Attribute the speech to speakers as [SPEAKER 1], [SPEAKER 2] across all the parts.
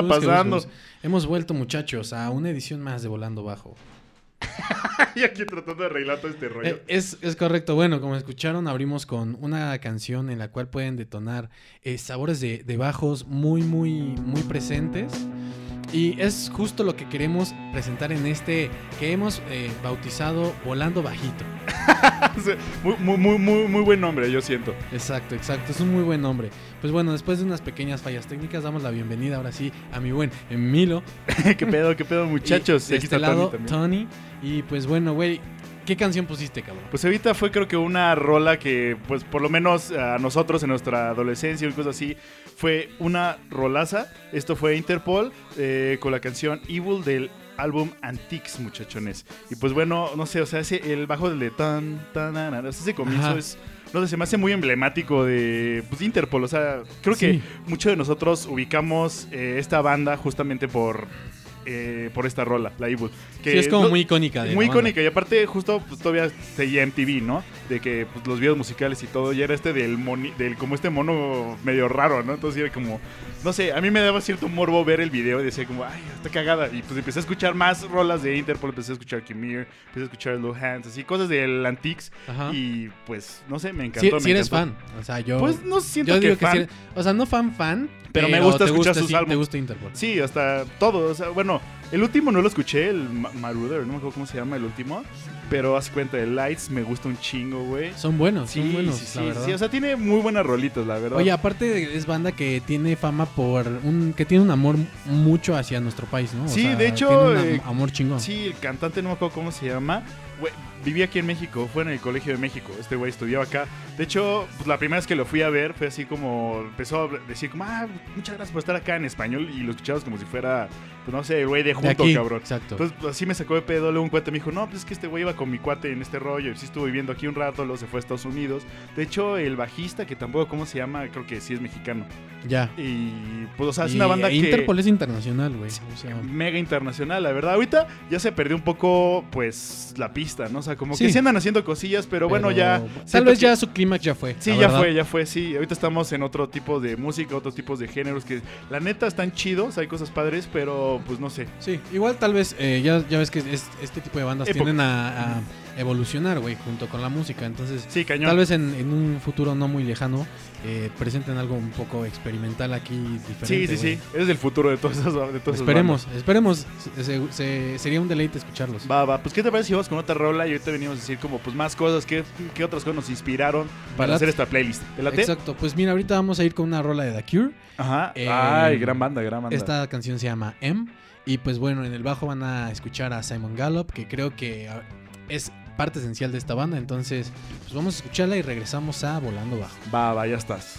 [SPEAKER 1] Está pasando?
[SPEAKER 2] Hemos vuelto, muchachos, a una edición más de Volando Bajo.
[SPEAKER 1] y aquí tratando de arreglar todo este rollo.
[SPEAKER 2] Eh, es, es correcto. Bueno, como escucharon, abrimos con una canción en la cual pueden detonar eh, sabores de, de bajos muy, muy, muy presentes. Y es justo lo que queremos presentar en este que hemos eh, bautizado Volando Bajito.
[SPEAKER 1] muy, muy, muy, muy, muy buen nombre, yo siento.
[SPEAKER 2] Exacto, exacto. Es un muy buen nombre. Pues bueno, después de unas pequeñas fallas técnicas, damos la bienvenida ahora sí a mi buen Milo.
[SPEAKER 1] ¿Qué pedo, qué pedo, muchachos?
[SPEAKER 2] Y
[SPEAKER 1] Aquí
[SPEAKER 2] este
[SPEAKER 1] está Tony
[SPEAKER 2] lado,
[SPEAKER 1] también.
[SPEAKER 2] Tony. Y pues bueno, güey, ¿qué canción pusiste, cabrón?
[SPEAKER 1] Pues ahorita fue creo que una rola que, pues por lo menos a nosotros en nuestra adolescencia y cosas así, fue una rolaza. Esto fue Interpol eh, con la canción Evil del álbum Antiques, muchachones. Y pues bueno, no sé, o sea, ese, el bajo del de tan, tan, tan, tan, ese comienzo
[SPEAKER 2] Ajá.
[SPEAKER 1] es... No sé, se me hace muy emblemático de pues, Interpol. O sea, creo que muchos de nosotros ubicamos eh, esta banda justamente por eh, por esta rola, la Evil.
[SPEAKER 2] Sí, es como
[SPEAKER 1] no-
[SPEAKER 2] muy icónica. de
[SPEAKER 1] muy icónica y aparte justo pues, todavía seguía MTV, ¿no? De que pues, los videos musicales y todo ya era este del moni- del como este mono medio raro, ¿no? Entonces era como no sé, a mí me daba cierto morbo ver el video y decía como, ay, está cagada. Y pues empecé a escuchar más rolas de Interpol, empecé a escuchar Kimir, empecé a escuchar Low Hands, así cosas del Antiques
[SPEAKER 2] Ajá.
[SPEAKER 1] y pues no sé, me
[SPEAKER 2] Si,
[SPEAKER 1] encantó.
[SPEAKER 2] si
[SPEAKER 1] me
[SPEAKER 2] eres
[SPEAKER 1] encantó.
[SPEAKER 2] fan. O sea, yo.
[SPEAKER 1] Pues no siento
[SPEAKER 2] yo
[SPEAKER 1] que,
[SPEAKER 2] digo que
[SPEAKER 1] fan.
[SPEAKER 2] eres- O sea, no fan fan.
[SPEAKER 1] Pero me gusta escuchar
[SPEAKER 2] gusta,
[SPEAKER 1] sus
[SPEAKER 2] sí,
[SPEAKER 1] álbumes.
[SPEAKER 2] Te gusta Interpol.
[SPEAKER 1] Sí, hasta todo. O sea, bueno, el último no lo escuché, el Ma- Marauder, no me acuerdo cómo se llama el último. Pero haz cuenta, el Lights me gusta un chingo, güey.
[SPEAKER 2] Son buenos,
[SPEAKER 1] Sí,
[SPEAKER 2] son buenos,
[SPEAKER 1] sí, sí,
[SPEAKER 2] la verdad.
[SPEAKER 1] sí, o sea, tiene muy buenas rolitas, la verdad.
[SPEAKER 2] Oye, aparte es banda que tiene fama por un que tiene un amor mucho hacia nuestro país, ¿no? O
[SPEAKER 1] Sí,
[SPEAKER 2] sea,
[SPEAKER 1] de hecho,
[SPEAKER 2] tiene un am-
[SPEAKER 1] eh,
[SPEAKER 2] amor chingón.
[SPEAKER 1] Sí, el cantante no me acuerdo cómo se llama. Güey, vivía aquí en México, fue en el Colegio de México. Este güey estudiaba acá. De hecho, pues, la primera vez que lo fui a ver fue así como. Empezó a decir, como, ah, muchas gracias por estar acá en español. Y lo escuchabas como si fuera, pues no sé, el güey de
[SPEAKER 2] de
[SPEAKER 1] junto,
[SPEAKER 2] aquí,
[SPEAKER 1] cabrón.
[SPEAKER 2] exacto.
[SPEAKER 1] Entonces, pues, así me sacó de pedo. Luego un cuate me dijo, no, pues es que este güey iba con mi cuate en este rollo. Y sí estuvo viviendo aquí un rato, luego se fue a Estados Unidos. De hecho, el bajista, que tampoco, ¿cómo se llama? Creo que sí es mexicano.
[SPEAKER 2] ya.
[SPEAKER 1] Y, pues, o sea, es
[SPEAKER 2] Y
[SPEAKER 1] una banda que
[SPEAKER 2] Interpol es internacional, güey. O sea,
[SPEAKER 1] mega internacional, la verdad. Ahorita ya se perdió un poco, pues, la pista, ¿no? O sea, como
[SPEAKER 2] Sí.
[SPEAKER 1] que se andan haciendo cosillas, pero, bueno, ya.
[SPEAKER 2] Tal vez
[SPEAKER 1] que-
[SPEAKER 2] ya su clímax ya fue.
[SPEAKER 1] Sí, ya
[SPEAKER 2] verdad.
[SPEAKER 1] fue, ya fue, sí. Ahorita estamos en otro tipo de música, otros tipos de géneros que, la neta, están chidos, hay cosas padres, pero, pues, no sé.
[SPEAKER 2] Sí, igual tal vez, eh, ya, ya ves que es- este tipo de bandas tienden a, a evolucionar, güey, junto con la música. Entonces,
[SPEAKER 1] Sí, cañón.
[SPEAKER 2] tal vez en, en un futuro no muy lejano eh, presenten algo un poco experimental aquí diferente.
[SPEAKER 1] Sí, sí, sí. Es el futuro de todas esas, de todas esas
[SPEAKER 2] Esperemos, esperemos. Se- se- se- sería un deleite escucharlos.
[SPEAKER 1] Va, va. Pues, ¿qué te parece si vamos con otra rola? Y ahorita venimos a decir como, pues, más cosas. ¿Qué, qué otras cosas nos inspiraron para
[SPEAKER 2] ¿Verdad?
[SPEAKER 1] hacer esta playlist?
[SPEAKER 2] Exacto, pues mira, ahorita vamos a ir con una rola de The Cure.
[SPEAKER 1] Ajá.
[SPEAKER 2] Eh,
[SPEAKER 1] Ay, gran banda, gran banda.
[SPEAKER 2] Esta canción se llama M. Y pues bueno, en el bajo van a escuchar a Simon Gallup, que creo que es parte esencial de esta banda. Entonces, pues vamos a escucharla y regresamos a Volando Bajo.
[SPEAKER 1] Va, va, ya estás.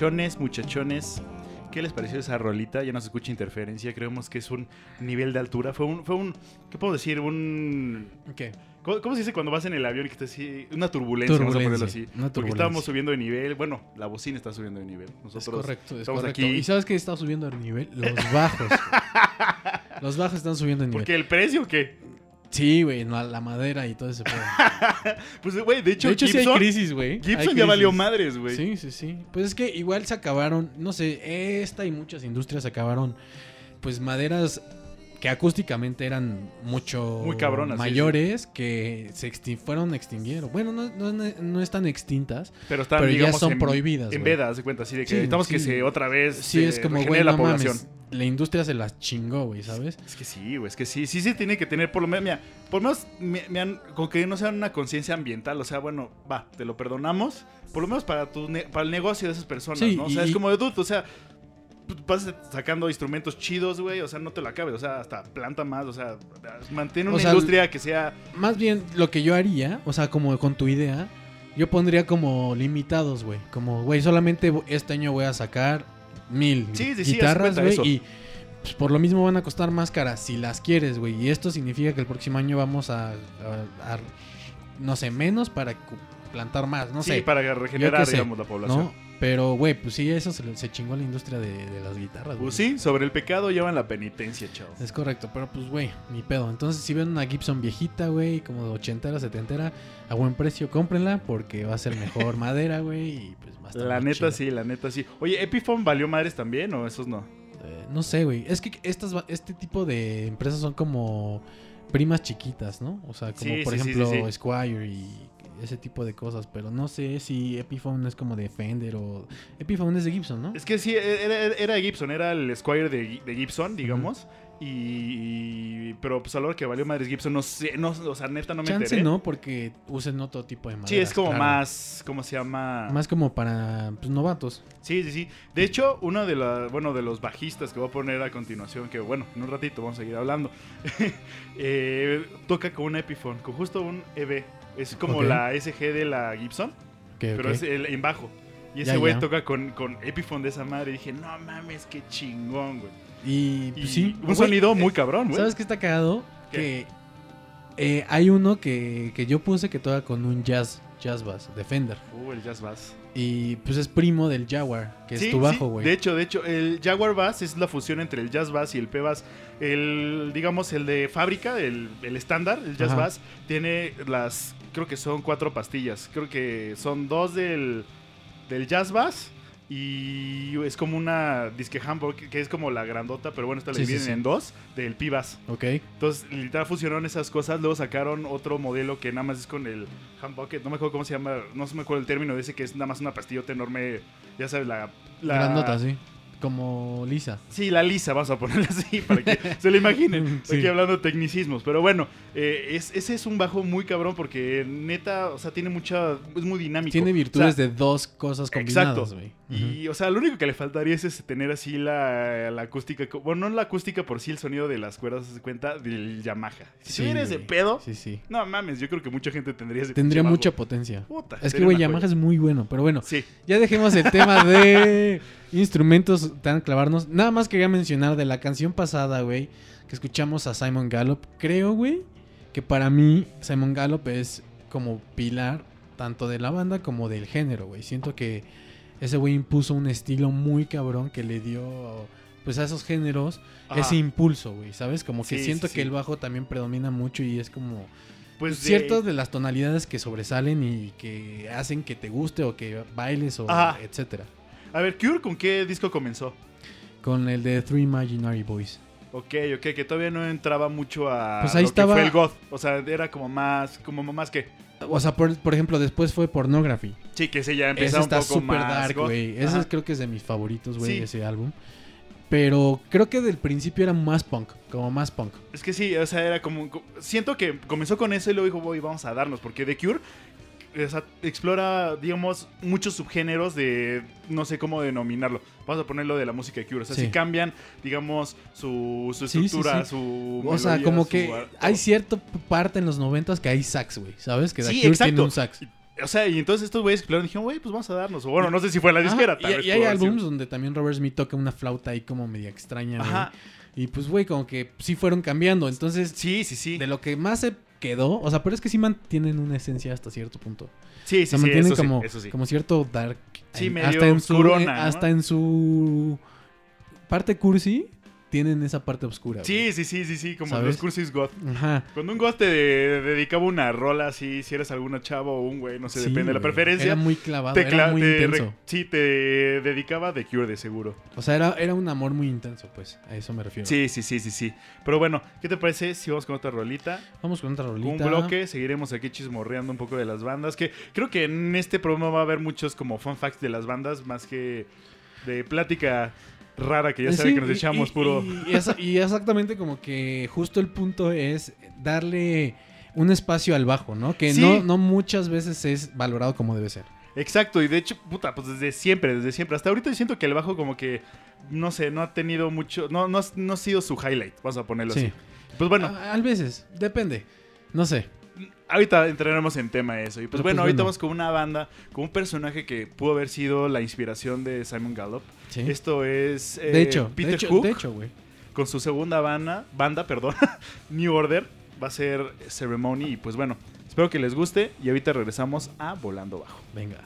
[SPEAKER 1] Muchachones, muchachones. ¿Qué les pareció esa rolita? Ya no se escucha interferencia. Creemos que es un nivel de altura. Fue un, fue un, ¿qué puedo decir? Un,
[SPEAKER 2] ¿Qué?
[SPEAKER 1] ¿cómo, cómo se dice cuando vas en el avión y que estás así? Una turbulencia, vamos a ponerlo así.
[SPEAKER 2] una
[SPEAKER 1] Porque estábamos subiendo de nivel. Bueno, la bocina está subiendo de nivel.
[SPEAKER 2] Es
[SPEAKER 1] Nosotros
[SPEAKER 2] correcto, es
[SPEAKER 1] estamos
[SPEAKER 2] correcto.
[SPEAKER 1] aquí.
[SPEAKER 2] ¿Y sabes qué está subiendo el nivel? Los bajos. Los bajos están subiendo el nivel.
[SPEAKER 1] Porque el precio, ¿qué?
[SPEAKER 2] Sí, güey, no, la madera y todo ese pedo.
[SPEAKER 1] Pues, güey, de hecho,
[SPEAKER 2] de hecho, sí hay
[SPEAKER 1] Gibson,
[SPEAKER 2] crisis, güey.
[SPEAKER 1] Gibson ya valió madres, güey.
[SPEAKER 2] Sí, sí, sí. Pues es que igual se acabaron, no sé, esta y muchas industrias acabaron, pues maderas que acústicamente eran mucho
[SPEAKER 1] Muy cabronas, sí,
[SPEAKER 2] mayores que se extin- fueron extinguieron. Bueno, no, no, no están extintas,
[SPEAKER 1] Pero están,
[SPEAKER 2] pero ya son
[SPEAKER 1] en,
[SPEAKER 2] prohibidas.
[SPEAKER 1] En
[SPEAKER 2] güey.
[SPEAKER 1] veda, haz de cuenta, así de que
[SPEAKER 2] Sí,
[SPEAKER 1] necesitamos que se otra vez
[SPEAKER 2] Sí,
[SPEAKER 1] se
[SPEAKER 2] es como, güey,
[SPEAKER 1] la
[SPEAKER 2] no
[SPEAKER 1] población.
[SPEAKER 2] mames, la industria se las chingó, güey, ¿sabes?
[SPEAKER 1] Es que sí, güey, es que sí, sí se tiene que tener por lo menos, mira, por lo menos me, me han, con que no sea una conciencia ambiental, o sea, bueno, va, te lo perdonamos, por lo menos para tu ne- para el negocio de esas personas,
[SPEAKER 2] Sí,
[SPEAKER 1] ¿no? O sea,
[SPEAKER 2] y-
[SPEAKER 1] es como de dude, o sea, tú vas sacando instrumentos chidos, güey, o sea, no te lo acabes, o sea, hasta planta más, o sea, mantén una
[SPEAKER 2] O sea,
[SPEAKER 1] industria que sea
[SPEAKER 2] Más bien lo que yo haría, o sea, como con tu idea, yo pondría como limitados, güey. Como, güey, solamente este año voy a sacar mil
[SPEAKER 1] Sí, sí, sí,
[SPEAKER 2] guitarras, güey. Y pues, por lo mismo van a costar más caras si las quieres, güey. Y esto significa que el próximo año vamos a, a- a- no sé, menos para plantar más, no
[SPEAKER 1] sí,
[SPEAKER 2] sé.
[SPEAKER 1] para regenerar, digamos, la población.
[SPEAKER 2] ¿no? Pero, güey, pues sí, eso se, se chingó la industria de, de las guitarras, güey.
[SPEAKER 1] Pues sí, sobre el pecado llevan la penitencia, chavos.
[SPEAKER 2] Es correcto, pero pues, güey, ni pedo. Entonces, si ven una Gibson viejita, güey, como de ochentera, setentera, a buen precio, cómprenla porque va a ser mejor madera, güey, y pues estar
[SPEAKER 1] La
[SPEAKER 2] más
[SPEAKER 1] neta sí, la neta sí. Oye, ¿Epiphone valió madres también o esos no?
[SPEAKER 2] Eh, no sé, güey. Es que estas, este tipo de empresas son como primas chiquitas, ¿no? O sea, como
[SPEAKER 1] Sí,
[SPEAKER 2] por
[SPEAKER 1] sí,
[SPEAKER 2] ejemplo
[SPEAKER 1] sí.
[SPEAKER 2] Squire y ese tipo de cosas. Pero no sé si Epiphone es como de Fender o... Epiphone es de Gibson, ¿no?
[SPEAKER 1] Es que sí, era, era Gibson, era el Squire de, de Gibson, digamos. y, Pero pues a hora que valió madres Gibson, no sé, no, o sea, neta no me
[SPEAKER 2] Chance
[SPEAKER 1] enteré.
[SPEAKER 2] no, porque usen otro tipo de madera.
[SPEAKER 1] Sí, es como más, ¿cómo se llama?
[SPEAKER 2] Más como para pues, novatos.
[SPEAKER 1] Sí, sí, sí. De hecho, uno de, la, bueno, de los bajistas que voy a poner a continuación, que bueno, en un ratito vamos a seguir hablando, eh, toca con un Epiphone, con justo un EV. Es como la SG de la Gibson, pero es el, en bajo. Y ese güey toca con, con Epiphone de esa madre. Y dije, no mames, qué chingón, güey.
[SPEAKER 2] Y
[SPEAKER 1] Y
[SPEAKER 2] pues, sí.
[SPEAKER 1] un sonido muy cabrón, güey.
[SPEAKER 2] ¿Sabes qué está cagado?
[SPEAKER 1] ¿Qué?
[SPEAKER 2] Que eh, hay uno que, que yo puse que toca con un jazz, jazz bass, Defender.
[SPEAKER 1] Uh, el Jazz Bass.
[SPEAKER 2] Y pues es primo del Jaguar, que
[SPEAKER 1] Sí,
[SPEAKER 2] es tu
[SPEAKER 1] sí,
[SPEAKER 2] bajo, güey.
[SPEAKER 1] De hecho, de hecho, el Jaguar Bass es la fusión entre el Jazz Bass y el P Bass. El, digamos, el de fábrica, el el estándar, el Jazz
[SPEAKER 2] Ajá.
[SPEAKER 1] Bass, tiene las, creo que son cuatro pastillas. Creo que son dos del, del Jazz Bass y es como una disque Hamburg, que es como la grandota, pero bueno, esta la
[SPEAKER 2] Sí,
[SPEAKER 1] dividen
[SPEAKER 2] sí.
[SPEAKER 1] en dos, del P Bass.
[SPEAKER 2] Ok.
[SPEAKER 1] Entonces, literal fusionaron esas cosas. Luego sacaron otro modelo que nada más es con el handbucket. No me acuerdo cómo se llama. No se me acuerdo el término de ese que es nada más una pastillota enorme. Ya sabes, la. la
[SPEAKER 2] Grandota, sí. Como lisa.
[SPEAKER 1] Sí, la lisa, vamos a ponerla así para que se lo imaginen.
[SPEAKER 2] Sí.
[SPEAKER 1] Aquí hablando de tecnicismos. Pero bueno, eh, es- ese es un bajo muy cabrón porque neta, o sea, tiene mucha. Es muy dinámico.
[SPEAKER 2] Tiene
[SPEAKER 1] O
[SPEAKER 2] virtudes
[SPEAKER 1] sea,
[SPEAKER 2] de dos cosas
[SPEAKER 1] Exacto.
[SPEAKER 2] combinadas, güey.
[SPEAKER 1] Y, o sea, lo único que le faltaría es tener así la, la acústica. Bueno, no la acústica por sí, el sonido de las cuerdas, se cuenta, del Yamaha. Si
[SPEAKER 2] Sí,
[SPEAKER 1] de pedo,
[SPEAKER 2] Sí, sí.
[SPEAKER 1] no mames, yo creo que mucha gente tendría ese
[SPEAKER 2] Tendría
[SPEAKER 1] bajo.
[SPEAKER 2] mucha potencia.
[SPEAKER 1] Puta,
[SPEAKER 2] Es que, güey, Yamaha
[SPEAKER 1] joya.
[SPEAKER 2] es muy bueno. Pero bueno,
[SPEAKER 1] Sí,
[SPEAKER 2] ya dejemos el tema de instrumentos tan clavarnos. Nada más quería mencionar de la canción pasada, güey, que escuchamos a Simon Gallup. Creo, güey, que para mí Simon Gallup es como pilar tanto de la banda como del género, güey. Siento que ese güey impuso un estilo muy cabrón que le dio pues a esos géneros
[SPEAKER 1] Ajá.
[SPEAKER 2] ese impulso, güey, ¿sabes? Como que
[SPEAKER 1] Sí,
[SPEAKER 2] siento
[SPEAKER 1] sí,
[SPEAKER 2] que
[SPEAKER 1] sí.
[SPEAKER 2] el bajo también predomina mucho y es como
[SPEAKER 1] pues de-
[SPEAKER 2] ciertas de las tonalidades que sobresalen y que hacen que te guste o que bailes o
[SPEAKER 1] Ajá.
[SPEAKER 2] etcétera.
[SPEAKER 1] A ver, Cure, ¿con qué disco comenzó?
[SPEAKER 2] Con el de Three Imaginary Boys.
[SPEAKER 1] Ok, ok, que todavía no entraba mucho a
[SPEAKER 2] Pues ahí
[SPEAKER 1] lo
[SPEAKER 2] estaba-
[SPEAKER 1] que fue el goth. O sea, era como más, como más que...
[SPEAKER 2] O sea, por, por ejemplo, después fue Pornography.
[SPEAKER 1] Sí, que ese ya
[SPEAKER 2] Ese
[SPEAKER 1] empezó un
[SPEAKER 2] está
[SPEAKER 1] poco
[SPEAKER 2] súper
[SPEAKER 1] más
[SPEAKER 2] dark, güey. Ese
[SPEAKER 1] Ajá.
[SPEAKER 2] creo que es de mis favoritos, güey,
[SPEAKER 1] Sí.
[SPEAKER 2] ese álbum. Pero creo que del principio era más punk, como más punk.
[SPEAKER 1] Es que sí, o sea, era como... co- Siento que comenzó con eso y luego dijo, voy, vamos a darnos. Porque The Cure explora, digamos, muchos subgéneros de... No sé cómo denominarlo. Vamos a ponerlo de la música de Cure. O sea,
[SPEAKER 2] Sí.
[SPEAKER 1] si cambian, digamos, su, su
[SPEAKER 2] Sí, sí,
[SPEAKER 1] estructura,
[SPEAKER 2] sí.
[SPEAKER 1] su...
[SPEAKER 2] O sea, como que hay cierta parte en los noventas que hay sax, güey, ¿sabes? Que The
[SPEAKER 1] Sí,
[SPEAKER 2] Cure
[SPEAKER 1] exacto.
[SPEAKER 2] tiene un sax.
[SPEAKER 1] O sea, y entonces estos güeyes exploraron y dijeron, güey, pues vamos a darnos. O bueno, no sé si fue la disquera.
[SPEAKER 2] Ajá,
[SPEAKER 1] tal
[SPEAKER 2] y,
[SPEAKER 1] vez
[SPEAKER 2] y hay álbums donde también Robert Smith toca una flauta ahí como media extraña.
[SPEAKER 1] Ajá.
[SPEAKER 2] Y pues, güey, como que sí fueron cambiando. Entonces,
[SPEAKER 1] Sí, sí, sí.
[SPEAKER 2] de lo que más se quedó, o sea, pero es que sí mantienen una esencia hasta cierto punto.
[SPEAKER 1] Sí,
[SPEAKER 2] O
[SPEAKER 1] sí,
[SPEAKER 2] sea,
[SPEAKER 1] sí,
[SPEAKER 2] mantienen
[SPEAKER 1] eso
[SPEAKER 2] como,
[SPEAKER 1] sí, eso sí.
[SPEAKER 2] como cierto dark.
[SPEAKER 1] Sí,
[SPEAKER 2] en-
[SPEAKER 1] medio
[SPEAKER 2] hasta en su,
[SPEAKER 1] ¿no?
[SPEAKER 2] hasta en su parte cursi tienen esa parte oscura. güey.
[SPEAKER 1] Sí, sí, sí, sí, sí, como
[SPEAKER 2] ¿Sabes?
[SPEAKER 1] los cursis goth.
[SPEAKER 2] Ajá.
[SPEAKER 1] Cuando un goth te de- dedicaba una rola así, si eres alguna chavo o un güey, no sé,
[SPEAKER 2] Sí,
[SPEAKER 1] depende de la preferencia.
[SPEAKER 2] Era muy clavado,
[SPEAKER 1] te
[SPEAKER 2] era
[SPEAKER 1] cla-
[SPEAKER 2] muy
[SPEAKER 1] te re-
[SPEAKER 2] intenso.
[SPEAKER 1] sí, te dedicaba The Cure de seguro.
[SPEAKER 2] O sea, era, era un amor muy intenso, pues. A eso me refiero.
[SPEAKER 1] Sí, sí, sí, sí, sí. Pero bueno, ¿qué te parece si vamos con otra rolita?
[SPEAKER 2] Vamos con otra rolita.
[SPEAKER 1] un bloque, seguiremos aquí chismorreando un poco de las bandas. Que creo que en este programa va a haber muchos como fun facts de las bandas, más que de plática rara que ya
[SPEAKER 2] Eh,
[SPEAKER 1] saben
[SPEAKER 2] sí,
[SPEAKER 1] que nos
[SPEAKER 2] y-
[SPEAKER 1] echamos
[SPEAKER 2] y-
[SPEAKER 1] puro.
[SPEAKER 2] Y, esa- y exactamente como que justo el punto es darle un espacio al bajo, ¿no? Que
[SPEAKER 1] Sí.
[SPEAKER 2] no, no muchas veces es valorado como debe ser.
[SPEAKER 1] Exacto, y de hecho, puta, pues desde siempre, desde siempre. Hasta ahorita yo siento que el bajo como que, no sé, no ha tenido mucho, no, no, ha- no ha sido su highlight, vamos a ponerlo
[SPEAKER 2] Sí.
[SPEAKER 1] así. Pues bueno,
[SPEAKER 2] A, a veces, depende. No sé.
[SPEAKER 1] ahorita entraremos en tema eso. Y pues
[SPEAKER 2] Pero,
[SPEAKER 1] bueno,
[SPEAKER 2] pues,
[SPEAKER 1] ahorita
[SPEAKER 2] bueno.
[SPEAKER 1] vamos con una banda, con un personaje que pudo haber sido la inspiración de Simon Gallup.
[SPEAKER 2] Sí.
[SPEAKER 1] Esto es eh,
[SPEAKER 2] de hecho,
[SPEAKER 1] Peter
[SPEAKER 2] de hecho,
[SPEAKER 1] Hook
[SPEAKER 2] de hecho, güey.
[SPEAKER 1] con su segunda banda, banda, perdón, New Order. Va a ser Ceremony y pues bueno, espero que les guste y ahorita regresamos a Volando Bajo.
[SPEAKER 2] Venga.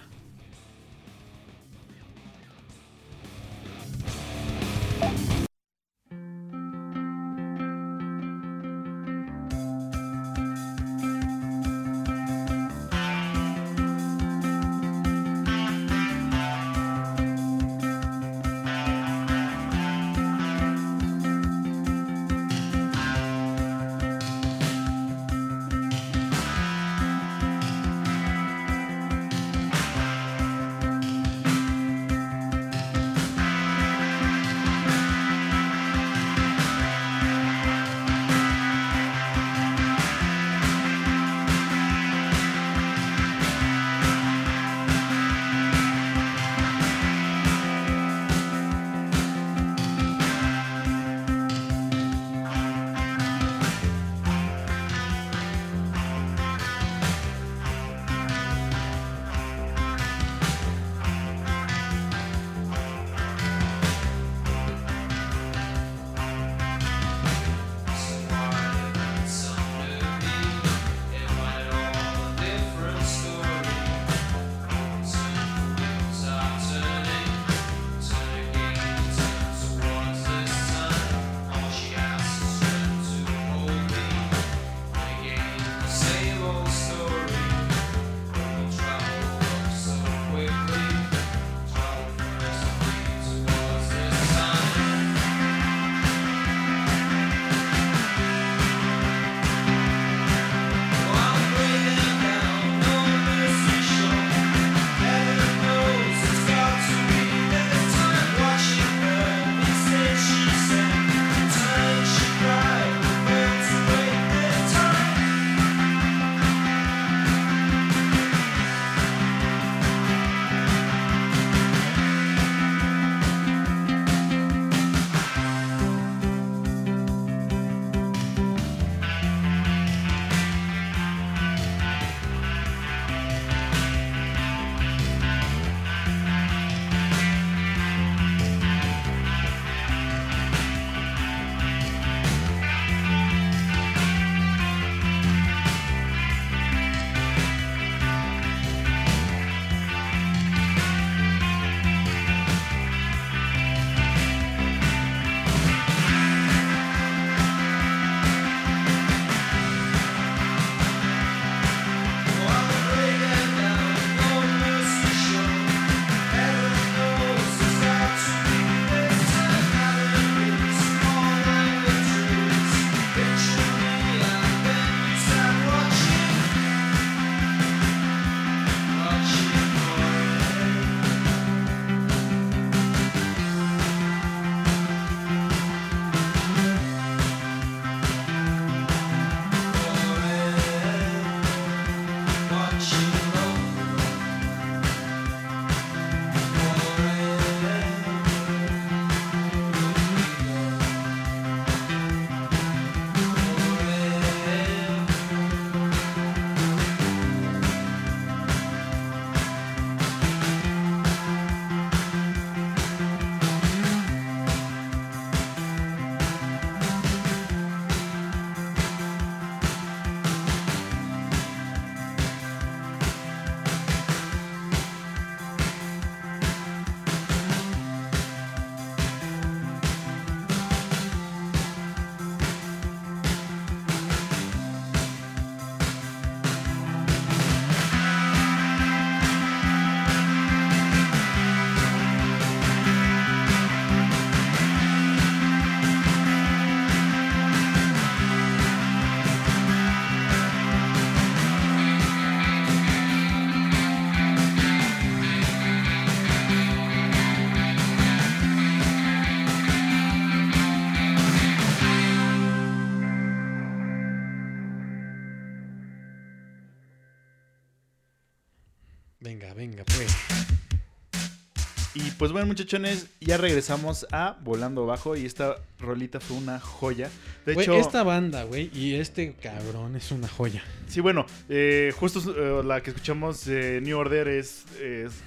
[SPEAKER 2] Pues
[SPEAKER 1] bueno, muchachones, ya regresamos a Volando Bajo y esta rolita fue una joya. De hecho,
[SPEAKER 2] esta banda, güey, y este cabrón es una joya.
[SPEAKER 1] sí, bueno, eh, justo eh, la que escuchamos de New Order es,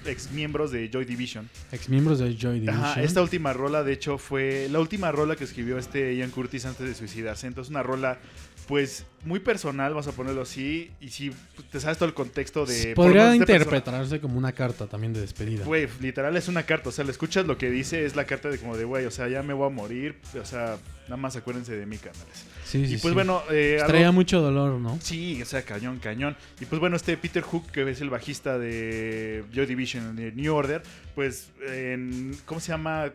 [SPEAKER 1] ex miembros de Joy Division.
[SPEAKER 2] Ex miembros de Joy Division.
[SPEAKER 1] Ajá, esta última rola, de hecho, fue la última rola que escribió este Ian Curtis antes de suicidarse. Entonces, una rola, pues, muy personal, vamos a ponerlo así. Y si te sabes todo el contexto de.
[SPEAKER 2] Podría interpretarse como una carta también de despedida.
[SPEAKER 1] Güey, literal es una carta, o sea, le escuchas lo que dice, es la carta de como de, güey, o sea, ya me voy a morir, o sea, nada más acuérdense de mí, canales.
[SPEAKER 2] Sí, sí,
[SPEAKER 1] y pues
[SPEAKER 2] sí.
[SPEAKER 1] bueno, eh,
[SPEAKER 2] Traía mucho dolor, ¿no?
[SPEAKER 1] Sí, o sea, cañón, cañón. Y pues bueno, este Peter Hook, que es el bajista de Joy Division, de New Order, pues, en, ¿cómo se llama?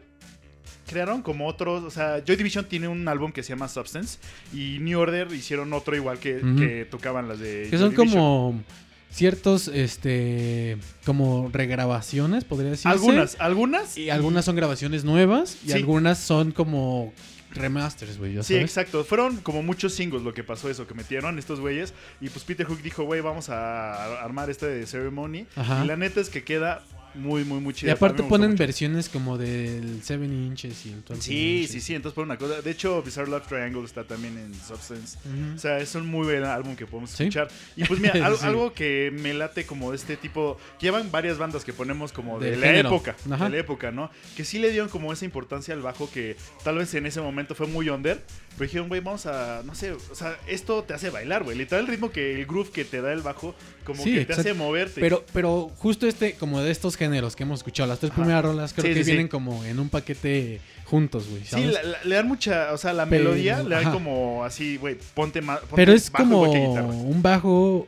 [SPEAKER 1] Crearon como otros, o sea, Joy Division tiene un álbum que se llama Substance y New Order hicieron otro igual que, tocaban las de
[SPEAKER 2] Que
[SPEAKER 1] Joy
[SPEAKER 2] son
[SPEAKER 1] Division.
[SPEAKER 2] como ciertos, este, como regrabaciones, podría decirse.
[SPEAKER 1] Algunas, algunas.
[SPEAKER 2] Y algunas son grabaciones nuevas y
[SPEAKER 1] Sí.
[SPEAKER 2] algunas son como remasters, güey,
[SPEAKER 1] Sí,
[SPEAKER 2] sabes.
[SPEAKER 1] exacto. Fueron como muchos singles lo que pasó eso, que metieron estos güeyes. Y pues Peter Hook dijo, güey, vamos a armar este de Ceremony.
[SPEAKER 2] Ajá.
[SPEAKER 1] Y la neta es que queda muy, muy, muy
[SPEAKER 2] Y
[SPEAKER 1] chida.
[SPEAKER 2] aparte
[SPEAKER 1] A mí me gustó
[SPEAKER 2] ponen
[SPEAKER 1] mucho.
[SPEAKER 2] versiones como del 7 inches y el 20
[SPEAKER 1] Sí,
[SPEAKER 2] inches.
[SPEAKER 1] sí, sí. Entonces, por una cosa. De hecho, Bizarre Love Triangle está también en Substance. O sea, es un muy buen álbum que podemos
[SPEAKER 2] Sí.
[SPEAKER 1] escuchar. Y pues mira, al-
[SPEAKER 2] Sí.
[SPEAKER 1] algo que me late como de este tipo, que llevan varias bandas que ponemos como de la
[SPEAKER 2] género.
[SPEAKER 1] época,
[SPEAKER 2] Ajá.
[SPEAKER 1] de la época, ¿no? Que sí le dieron como esa importancia al bajo que tal vez en ese momento fue muy under, pero dijeron, güey, vamos a, no sé, o sea, esto te hace bailar, güey. Literal el ritmo que el groove que te da el bajo, como
[SPEAKER 2] Sí,
[SPEAKER 1] que te hace
[SPEAKER 2] exacto.
[SPEAKER 1] moverte.
[SPEAKER 2] Pero, pero justo este, como de estos géneros que hemos escuchado, las tres
[SPEAKER 1] Ajá.
[SPEAKER 2] primeras rolas creo
[SPEAKER 1] Sí,
[SPEAKER 2] que
[SPEAKER 1] sí,
[SPEAKER 2] vienen como en un paquete juntos, güey.
[SPEAKER 1] Sí, la- la- le dan mucha, o sea, la
[SPEAKER 2] Pero-
[SPEAKER 1] melodía le dan como así, güey, ponte más.
[SPEAKER 2] Pero es
[SPEAKER 1] bajo
[SPEAKER 2] como
[SPEAKER 1] guitarra.
[SPEAKER 2] un bajo,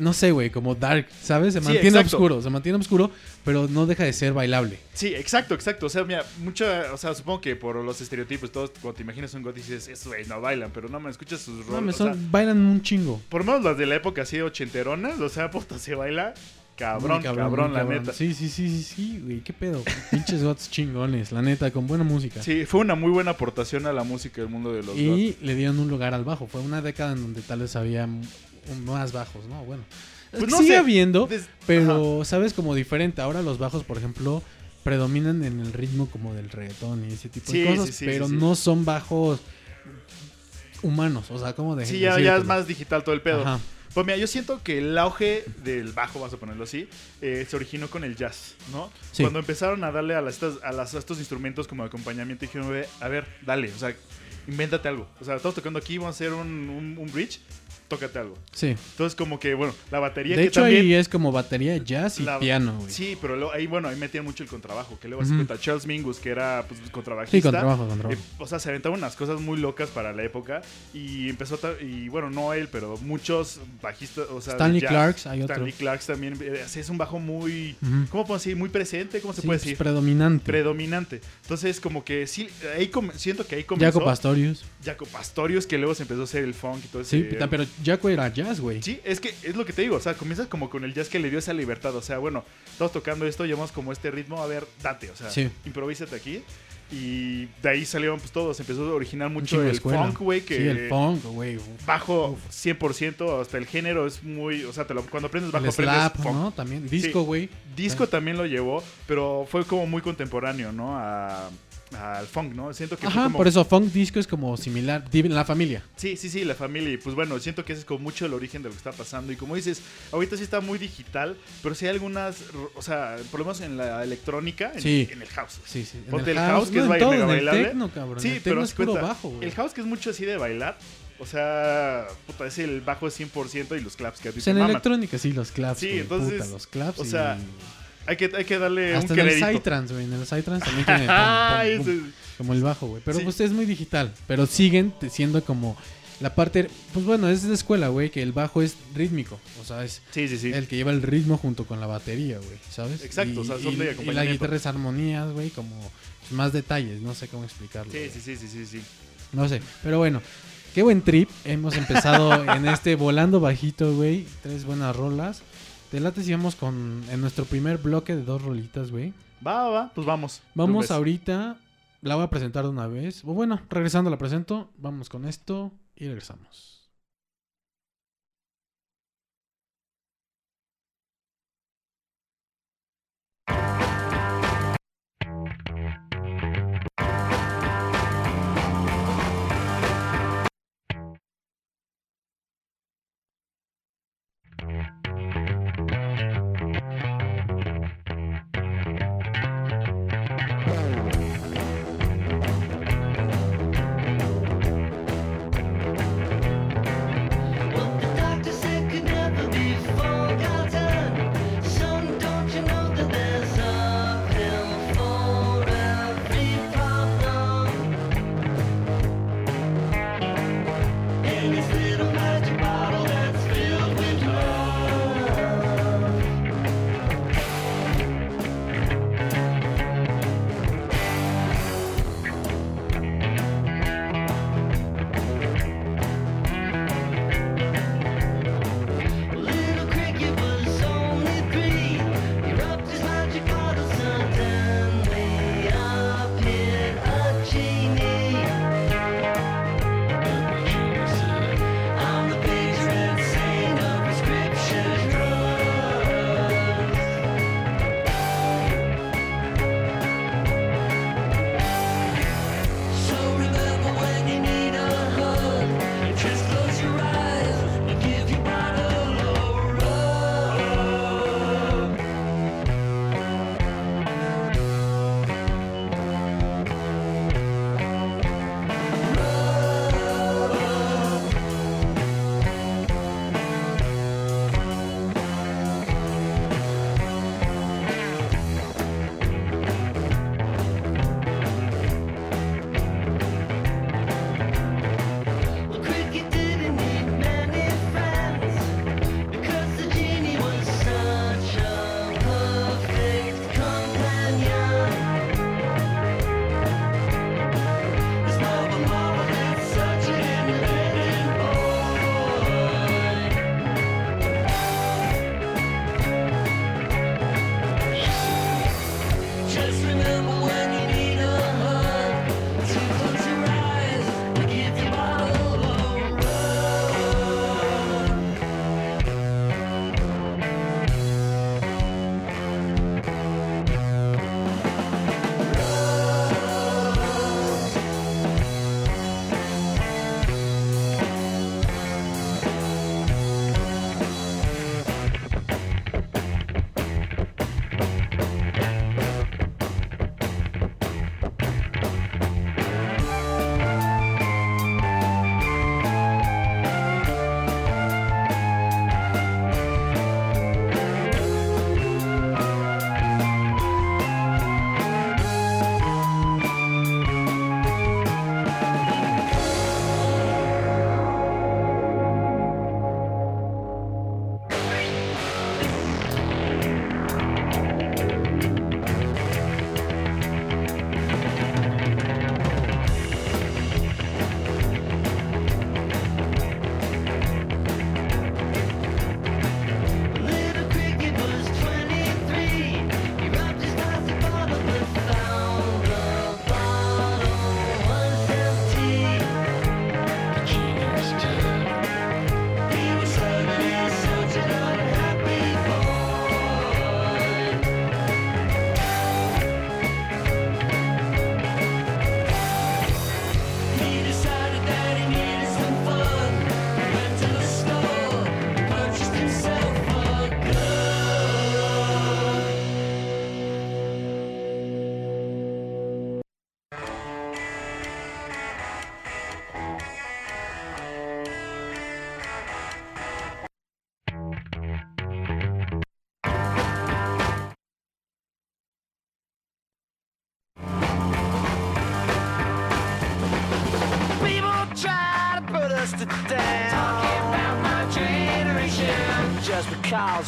[SPEAKER 2] no sé, güey, como dark, ¿sabes? Se
[SPEAKER 1] Sí,
[SPEAKER 2] mantiene
[SPEAKER 1] exacto.
[SPEAKER 2] oscuro, se mantiene oscuro, pero no deja de ser bailable.
[SPEAKER 1] Sí, exacto, exacto. O sea, mira, mucha, o sea, supongo que por los estereotipos, todos, cuando te imaginas un god dices, eso, güey, no bailan, pero no me escuchas sus
[SPEAKER 2] No,
[SPEAKER 1] rolas.
[SPEAKER 2] me
[SPEAKER 1] o
[SPEAKER 2] son-
[SPEAKER 1] sea,
[SPEAKER 2] bailan un chingo.
[SPEAKER 1] por lo menos las de la época así ochenteronas, o sea, puta, se baila cabrón, cabrón, la neta.
[SPEAKER 2] Sí, sí, sí, sí, sí, güey, qué pedo. Pinches gots chingones, la neta, con buena música.
[SPEAKER 1] Sí, fue una muy buena aportación a la música del mundo de los
[SPEAKER 2] y le dieron un lugar al bajo. Fue una década en donde tal vez había más bajos, ¿no? Bueno.
[SPEAKER 1] Pues
[SPEAKER 2] Es
[SPEAKER 1] no
[SPEAKER 2] sigue
[SPEAKER 1] sé,
[SPEAKER 2] habiendo,
[SPEAKER 1] des-
[SPEAKER 2] pero, ¿sabes? Como diferente. Ahora los bajos, por ejemplo, predominan en el ritmo como del reggaetón y ese tipo
[SPEAKER 1] Sí,
[SPEAKER 2] de cosas,
[SPEAKER 1] sí, sí,
[SPEAKER 2] pero no son bajos humanos. O sea, como de
[SPEAKER 1] Sí, ya, ya es más digital todo el pedo.
[SPEAKER 2] Ajá.
[SPEAKER 1] Pues mira, yo siento que el auge del bajo, vamos a ponerlo así, eh, se originó con el jazz, ¿no?
[SPEAKER 2] Sí.
[SPEAKER 1] Cuando empezaron a darle a, las, estas- a, las- a estos instrumentos como acompañamiento, dijeron, "Güey, a ver, dale, o sea, invéntate algo. O sea, estamos tocando aquí, vamos a hacer un, un- un bridge, tócate algo.
[SPEAKER 2] Sí.
[SPEAKER 1] Entonces, como que, bueno, la batería
[SPEAKER 2] De
[SPEAKER 1] que
[SPEAKER 2] hecho,
[SPEAKER 1] también...
[SPEAKER 2] ahí es como batería, jazz y
[SPEAKER 1] la-
[SPEAKER 2] piano, güey.
[SPEAKER 1] Sí, pero luego, ahí, bueno, ahí metían mucho el contrabajo, que luego se cuenta Charles Mingus, que era, pues, contrabajista.
[SPEAKER 2] Sí, con trabajo, con trabajo.
[SPEAKER 1] Eh, o sea, se aventaban unas cosas muy locas para la época y empezó y bueno, no él, pero muchos bajistas, o sea,
[SPEAKER 2] Stanley
[SPEAKER 1] jazz,
[SPEAKER 2] Clarks, hay otro.
[SPEAKER 1] Stanley Clarks también eh, es un bajo muy. ¿cómo puedo decir? Muy presente, ¿cómo se
[SPEAKER 2] Sí,
[SPEAKER 1] puede
[SPEAKER 2] pues,
[SPEAKER 1] decir?
[SPEAKER 2] predominante.
[SPEAKER 1] Predominante. Entonces, como que sí ahí siento que ahí comenzó
[SPEAKER 2] Jaco Pastorius.
[SPEAKER 1] Jaco Pastorius que luego se empezó a hacer el funk y todo
[SPEAKER 2] Sí,
[SPEAKER 1] ese-
[SPEAKER 2] pero Jaco era jazz, güey.
[SPEAKER 1] Sí, es que es lo que te digo, o sea, comienzas como con el jazz que le dio esa libertad, o sea, bueno, estamos tocando esto, llevamos como este ritmo, a ver, date, o sea,
[SPEAKER 2] Sí.
[SPEAKER 1] improvísate aquí. Y de ahí salieron pues todos, empezó a originar mucho el funk, güey, que
[SPEAKER 2] Sí, el funk, güey.
[SPEAKER 1] bajo 100%, hasta el género es muy, o sea, te lo- cuando aprendes bajo
[SPEAKER 2] El
[SPEAKER 1] aprendes
[SPEAKER 2] slap,
[SPEAKER 1] funk.
[SPEAKER 2] ¿no? También. Disco, güey.
[SPEAKER 1] Disco también lo llevó, pero fue como muy contemporáneo, ¿no? A- al funk, ¿no? Siento que
[SPEAKER 2] Ajá,
[SPEAKER 1] como-
[SPEAKER 2] por eso funk disco es como similar, la familia.
[SPEAKER 1] Sí, sí, sí, la familia. Y pues bueno, siento que ese es como mucho el origen de lo que está pasando. Y como dices, ahorita sí está muy digital, pero sí hay algunas, o sea, por lo menos en la electrónica, en,
[SPEAKER 2] Sí.
[SPEAKER 1] en el house.
[SPEAKER 2] Sí, sí. En
[SPEAKER 1] Ponte el house, que es baile-
[SPEAKER 2] todo, el
[SPEAKER 1] bailable.
[SPEAKER 2] techno, cabrón.
[SPEAKER 1] Sí,
[SPEAKER 2] el
[SPEAKER 1] pero
[SPEAKER 2] es puro
[SPEAKER 1] cuenta,
[SPEAKER 2] bajo, güey.
[SPEAKER 1] El house que es mucho así de bailar, o sea, puta, es el bajo de 100% y los claps que a ti
[SPEAKER 2] O
[SPEAKER 1] te
[SPEAKER 2] sea, en
[SPEAKER 1] maman.
[SPEAKER 2] electrónica sí, los claps,
[SPEAKER 1] Sí, entonces,
[SPEAKER 2] puta, los claps
[SPEAKER 1] o
[SPEAKER 2] y-
[SPEAKER 1] sea, Hay que, hay que darle
[SPEAKER 2] Hasta
[SPEAKER 1] un
[SPEAKER 2] en el. Psytrance, güey. En el Psytrance también tiene pum,
[SPEAKER 1] Ah,
[SPEAKER 2] pum, pum,
[SPEAKER 1] ese-
[SPEAKER 2] como el bajo, güey. Pero
[SPEAKER 1] Sí.
[SPEAKER 2] pues es muy digital. Pero siguen siendo como la parte... Pues bueno, es de escuela, güey, que el bajo es rítmico. O sea, es
[SPEAKER 1] Sí, sí, sí.
[SPEAKER 2] el que lleva el ritmo junto con la batería, güey. ¿Sabes?
[SPEAKER 1] Exacto,
[SPEAKER 2] Y,
[SPEAKER 1] o sea, son
[SPEAKER 2] y-
[SPEAKER 1] de
[SPEAKER 2] y la
[SPEAKER 1] acompañamiento.
[SPEAKER 2] guitarra es armonías, güey, como más detalles. No sé cómo explicarlo.
[SPEAKER 1] Sí, sí, sí, sí, sí, sí.
[SPEAKER 2] No sé, pero bueno. Qué buen trip. Hemos empezado en este volando bajito, güey. Tres buenas rolas. Te late si vamos con en nuestro primer bloque de dos rolitas, güey.
[SPEAKER 1] Va, va, va, pues vamos.
[SPEAKER 2] Vamos ahorita. La voy a presentar de una vez. O bueno, regresando la presento. Vamos con esto y regresamos.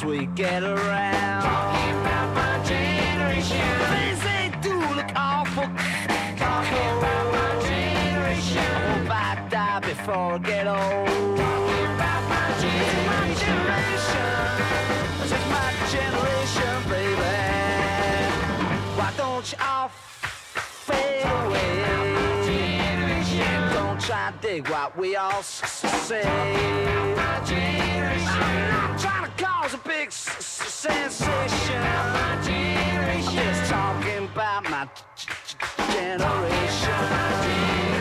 [SPEAKER 3] We get around. Talking about my generation. Things they do look awful. Talking about my generation. I hope I die before I get old. Talking about my generation. This is my generation, baby. Why don't you all fade away? Don't try to dig what we all s- s- say. Generation.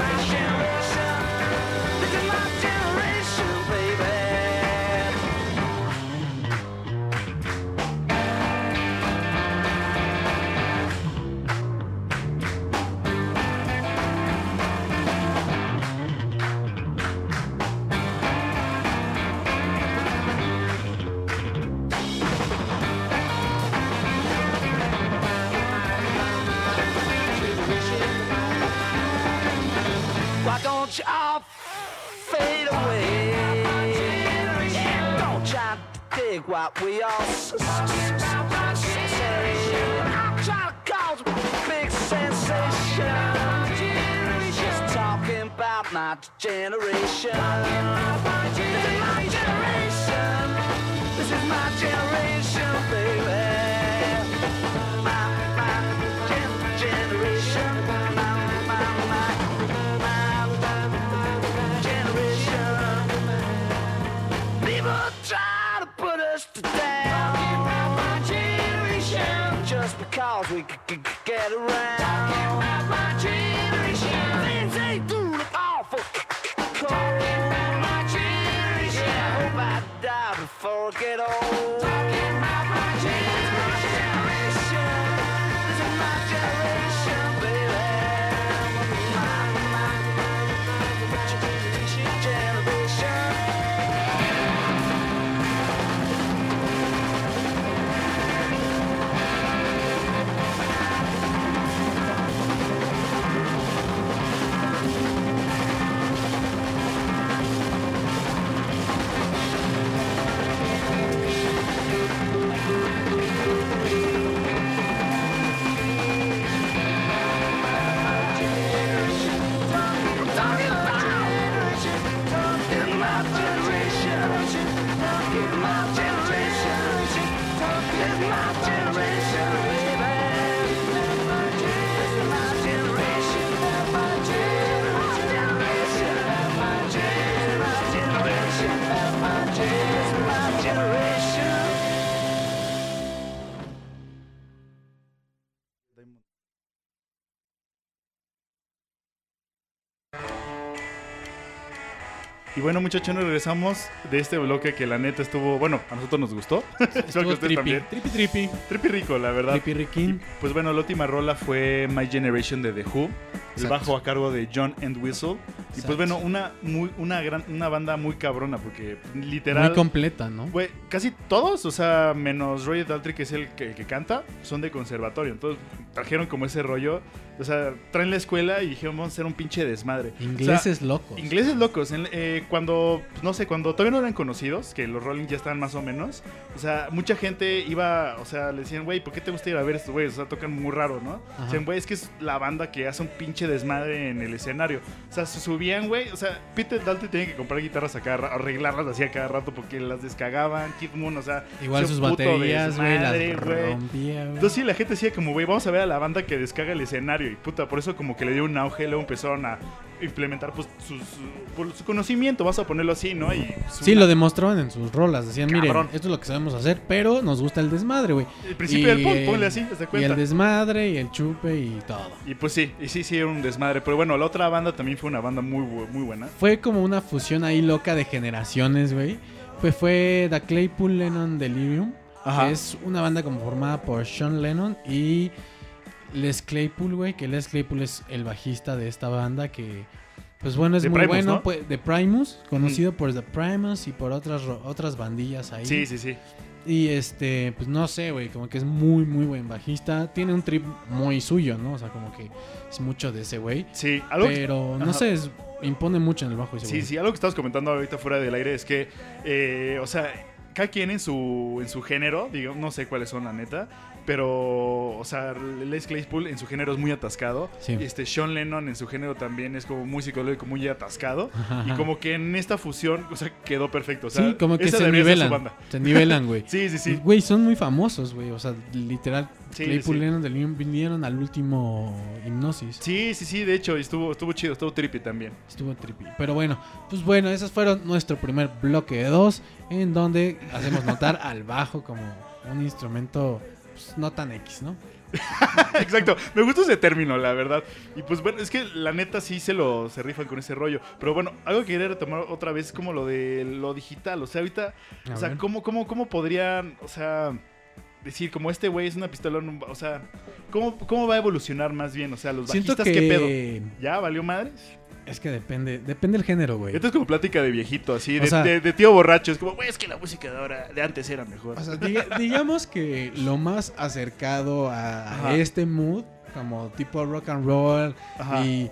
[SPEAKER 3] Dig what we all say. Trying to cause a big sensation. Just talking about my generation. This is my generation, baby. Get around. generation. Talk is my generation.
[SPEAKER 1] Y bueno, muchachos, nos regresamos de este bloque que la neta estuvo, bueno, a nosotros nos gustó. Espero que ustedes también.
[SPEAKER 2] trippy, trippy.
[SPEAKER 1] Trippy rico, la verdad.
[SPEAKER 2] Trippy Riquín.
[SPEAKER 1] Pues bueno, la última rola fue My Generation de The Who. El
[SPEAKER 2] Exacto.
[SPEAKER 1] bajo a cargo de John Entwistle. Y pues
[SPEAKER 2] Exacto.
[SPEAKER 1] bueno, una, muy, una, gran, una banda muy cabrona porque literal...
[SPEAKER 2] Muy completa, ¿no?
[SPEAKER 1] Casi todos, o sea, menos Roger Daltrey, que es el que, el que canta, son de conservatorio. Entonces trajeron como ese rollo. O sea, traen la escuela y dijeron, vamos a hacer un pinche desmadre. O sea,
[SPEAKER 2] Ingleses locos.
[SPEAKER 1] Ingleses locos. En- eh, cuando, no sé, cuando todavía no eran conocidos, que los Rolling ya estaban más o menos, o sea, mucha gente iba, o sea, le decían, güey, ¿por qué te gusta ir a ver estos güeyes? O sea, tocan muy raro, ¿no?
[SPEAKER 2] Ajá.
[SPEAKER 1] Decían, güey, es que es la banda que hace un pinche desmadre en el escenario. O sea, se subían, güey, o sea, Peter Dalton tenía que comprar guitarras a cada ra- arreglarlas así a cada rato porque las descagaban, Kid Moon, o sea,
[SPEAKER 2] Igual sus
[SPEAKER 1] puto
[SPEAKER 2] baterías, güey, las rompía, güey.
[SPEAKER 1] Entonces sí, la gente decía como, güey, vamos a ver a la banda que descarga el escenario. Y puta, por eso como que le dio un auge, luego empezaron a implementar pues su, su- conocimiento, vas a ponerlo así, ¿no? Y
[SPEAKER 2] Sí, lo demostraban en sus rolas. Decían, miren,
[SPEAKER 1] Cabrón.
[SPEAKER 2] esto es lo que sabemos hacer, pero nos gusta el desmadre, güey.
[SPEAKER 1] El principio del punk, ponle así, ¿te das
[SPEAKER 2] Y
[SPEAKER 1] cuenta?
[SPEAKER 2] el desmadre, y el chupe, y todo.
[SPEAKER 1] Y pues sí, y sí, sí, era un desmadre. Pero bueno, la otra banda también fue una banda muy, muy buena.
[SPEAKER 2] Fue como una fusión ahí loca de generaciones, güey. Pues fue The Claypool Lennon Delirium.
[SPEAKER 1] Ajá.
[SPEAKER 2] que es una banda como formada por Sean Lennon y Les Claypool, güey. Que Les Claypool es el bajista de esta banda que, pues bueno, es muy
[SPEAKER 1] Primus,
[SPEAKER 2] bueno.
[SPEAKER 1] ¿no?
[SPEAKER 2] pues, de Primus, conocido por The Primus y por otras, otras bandillas ahí.
[SPEAKER 1] Sí, sí, sí.
[SPEAKER 2] Y este, pues no sé, güey, como que es muy, muy buen bajista. Tiene un trip muy suyo, ¿no? O sea, como que es mucho de ese güey.
[SPEAKER 1] Sí, algo que-
[SPEAKER 2] Pero, no sé, es- impone mucho en el bajo ese
[SPEAKER 1] Sí, sí, algo que estabas comentando ahorita fuera del aire es que, eh, o sea, cada quien en su, en su género, digo, no sé cuáles son la neta, pero, o sea, Les Claypool en su género es muy atascado.
[SPEAKER 2] Sí.
[SPEAKER 1] Este, Sean Lennon en su género también es como muy psicológico, muy atascado.
[SPEAKER 2] Ajá,
[SPEAKER 1] Y como que en esta fusión, o sea, quedó perfecto. O sea,
[SPEAKER 2] sí, como que
[SPEAKER 1] esa
[SPEAKER 2] se nivelan. Se nivelan, güey.
[SPEAKER 1] Sí, sí, sí.
[SPEAKER 2] Güey, son muy famosos, güey. O sea, literal,
[SPEAKER 1] Sí,
[SPEAKER 2] Claypool
[SPEAKER 1] sí.
[SPEAKER 2] Lennon del vinieron al último hipnosis.
[SPEAKER 1] Sí, sí, sí, de hecho, estuvo, estuvo chido, estuvo trippy también.
[SPEAKER 2] Estuvo trippy. Pero bueno, pues bueno, esos fueron nuestro primer bloque de dos, en donde hacemos notar al bajo como un instrumento pues, no tan X, ¿no?
[SPEAKER 1] Exacto, me gusta ese término, la verdad. Y pues bueno, es que la neta sí se lo se rifan con ese rollo. Pero bueno, algo que quería retomar otra vez es como lo de lo digital. O sea, ahorita,
[SPEAKER 2] A
[SPEAKER 1] o sea,
[SPEAKER 2] ver.
[SPEAKER 1] ¿cómo, cómo, cómo podrían, o sea, decir como este güey es una pistola, en un- o sea, ¿cómo, ¿cómo va a evolucionar más bien? O sea, los
[SPEAKER 2] Siento
[SPEAKER 1] bajistas,
[SPEAKER 2] que
[SPEAKER 1] ¿qué pedo? ¿Ya valió madres?
[SPEAKER 2] Es que depende, depende del género, güey.
[SPEAKER 1] Esto es como plática de viejito, así, de,
[SPEAKER 2] sea-
[SPEAKER 1] de- de tío borracho. Es como, güey, es que la música de ahora, de antes era mejor.
[SPEAKER 2] O sea, diga- digamos que lo más acercado a,
[SPEAKER 1] Ajá.
[SPEAKER 2] este mood, como tipo rock and roll
[SPEAKER 1] Ajá.
[SPEAKER 2] y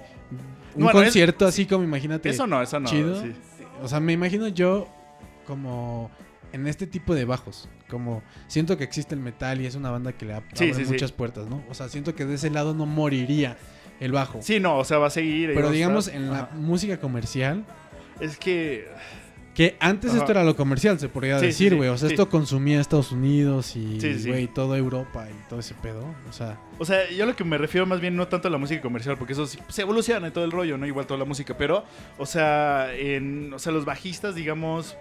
[SPEAKER 2] un
[SPEAKER 1] Bueno, es-
[SPEAKER 2] concierto así como imagínate.
[SPEAKER 1] eso no, eso no.
[SPEAKER 2] chido.
[SPEAKER 1] sí.
[SPEAKER 2] O sea, me imagino yo como en este tipo de bajos. Como siento que existe el metal y es una banda que le abre
[SPEAKER 1] sí, sí.
[SPEAKER 2] muchas puertas, ¿no? O sea, siento que de ese lado no moriría el bajo.
[SPEAKER 1] Sí, no, o sea, va a seguir.
[SPEAKER 2] Pero digamos
[SPEAKER 1] estar-
[SPEAKER 2] en la
[SPEAKER 1] Ajá.
[SPEAKER 2] música comercial,
[SPEAKER 1] Es que...
[SPEAKER 2] que antes
[SPEAKER 1] Ajá.
[SPEAKER 2] esto era lo comercial, se podría
[SPEAKER 1] Sí,
[SPEAKER 2] decir,
[SPEAKER 1] sí,
[SPEAKER 2] güey. O sea, esto consumía Estados Unidos y,
[SPEAKER 1] Sí, sí, sí.
[SPEAKER 2] güey, toda Europa y todo ese pedo. O sea,
[SPEAKER 1] O sea, yo lo que me refiero más bien no tanto a la música comercial, porque eso sí, se evoluciona y todo el rollo, ¿no? Igual toda la música, pero, o sea, en, o sea, los bajistas, digamos,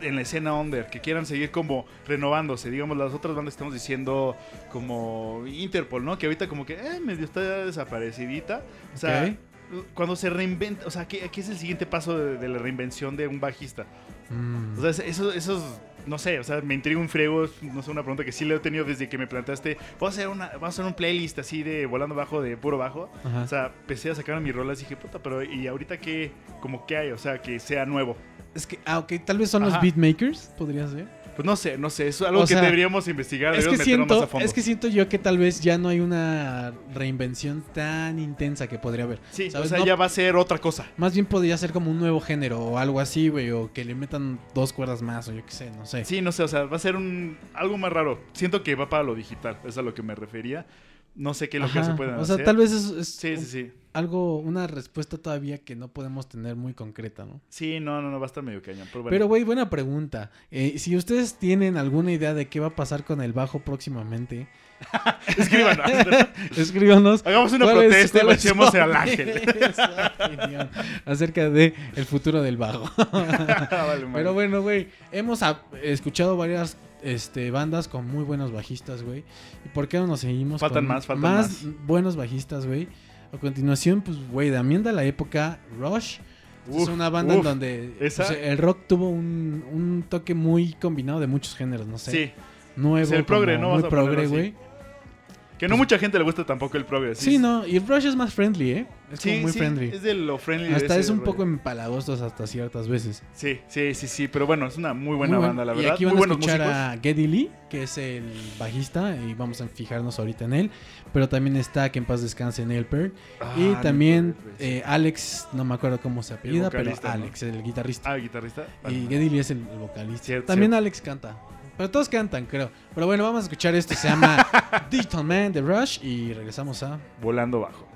[SPEAKER 1] en la escena under, que quieran seguir como renovándose, digamos, las otras bandas estamos diciendo como Interpol, ¿no? Que ahorita como que, eh, medio está desaparecidita. O sea, cuando se reinventa, o sea, ¿qué, qué es el siguiente paso de, de la reinvención de un bajista?
[SPEAKER 2] mm,
[SPEAKER 1] O sea, eso, esos, no sé, o sea, me intriga un friego, no sé, una pregunta que sí le he tenido desde que me planteaste, ¿puedo hacer una, vamos a hacer un playlist así de volando bajo, de puro bajo?
[SPEAKER 2] ajá.
[SPEAKER 1] O sea, empecé a sacar mis rolas y dije, puta, pero ¿y ahorita qué, como qué hay? O sea, que sea nuevo.
[SPEAKER 2] es que, ah, ok, tal vez son los beatmakers, podría ser.
[SPEAKER 1] Pues no sé, no sé, es algo
[SPEAKER 2] O
[SPEAKER 1] que
[SPEAKER 2] sea,
[SPEAKER 1] deberíamos investigar,
[SPEAKER 2] Es que,
[SPEAKER 1] deberíamos meternos más a
[SPEAKER 2] siento,
[SPEAKER 1] fondo.
[SPEAKER 2] es que siento yo que tal vez ya no hay una reinvención tan intensa que podría haber.
[SPEAKER 1] sí,
[SPEAKER 2] ¿sabes?
[SPEAKER 1] o sea,
[SPEAKER 2] No-
[SPEAKER 1] ya va a ser otra cosa.
[SPEAKER 2] Más bien podría ser como un nuevo género o algo así, güey, o que le metan dos cuerdas más o yo qué sé, no sé.
[SPEAKER 1] Sí, no sé, o sea, va a ser un algo más raro. Siento que va para lo digital, es a lo que me refería. No sé qué es lo que se puede
[SPEAKER 2] O
[SPEAKER 1] hacer.
[SPEAKER 2] sea, tal vez es, es
[SPEAKER 1] Sí, sí, sí.
[SPEAKER 2] algo, una respuesta todavía que no podemos tener muy concreta, ¿no?
[SPEAKER 1] Sí, no, no, no, va a estar medio cañón. Pero bueno.
[SPEAKER 2] Pero, güey, buena pregunta. Eh, si ustedes tienen alguna idea de qué va a pasar con el bajo próximamente,
[SPEAKER 1] escríbanos.
[SPEAKER 2] escríbanos.
[SPEAKER 1] Hagamos una
[SPEAKER 2] ¿Cuál es-
[SPEAKER 1] protesta y
[SPEAKER 2] es
[SPEAKER 1] marchemos
[SPEAKER 2] su-
[SPEAKER 1] al ángel.
[SPEAKER 2] acerca de el futuro del bajo.
[SPEAKER 1] Vale.
[SPEAKER 2] Pero bueno, güey, hemos escuchado varias este, bandas con muy buenos bajistas, güey. ¿Y por qué no nos seguimos
[SPEAKER 1] Faltan
[SPEAKER 2] con
[SPEAKER 1] más, faltan más.
[SPEAKER 2] buenos bajistas, güey? A continuación, pues, güey, también de la época Rush. es una banda en donde
[SPEAKER 1] Esa-
[SPEAKER 2] sea, el rock tuvo un, un toque muy combinado de muchos géneros, no sé.
[SPEAKER 1] Sí,
[SPEAKER 2] Nuevo,
[SPEAKER 1] Sí, el progre,
[SPEAKER 2] progre, güey.
[SPEAKER 1] Que no mucha gente le gusta tampoco el progress.
[SPEAKER 2] Sí, no, y Rush es más friendly, ¿eh? Es como muy friendly.
[SPEAKER 1] Es de lo friendly.
[SPEAKER 2] Hasta es un
[SPEAKER 1] rollo.
[SPEAKER 2] poco empalagosos hasta ciertas veces.
[SPEAKER 1] Sí, sí, sí, sí, pero bueno, es una muy buena
[SPEAKER 2] Muy buen-
[SPEAKER 1] banda, la
[SPEAKER 2] y
[SPEAKER 1] verdad.
[SPEAKER 2] aquí
[SPEAKER 1] muy
[SPEAKER 2] van a escuchar
[SPEAKER 1] músicos.
[SPEAKER 2] a Geddy Lee, que es el bajista, y vamos a fijarnos ahorita en él. Pero también está, que en paz descanse, Neil Peart.
[SPEAKER 1] Ah,
[SPEAKER 2] y también
[SPEAKER 1] pues,
[SPEAKER 2] eh, Alex, no me acuerdo cómo se apellida, pero
[SPEAKER 1] vocalista, ¿no?
[SPEAKER 2] Alex, el guitarrista.
[SPEAKER 1] Ah, guitarrista. Vale,
[SPEAKER 2] y. Geddy Lee es el, el vocalista.
[SPEAKER 1] Cierto,
[SPEAKER 2] también
[SPEAKER 1] cierto.
[SPEAKER 2] Alex canta. Pero todos cantan, creo. Pero bueno, vamos a escuchar esto. Se llama Digital Man de Rush. Y regresamos a.
[SPEAKER 1] Volando bajo.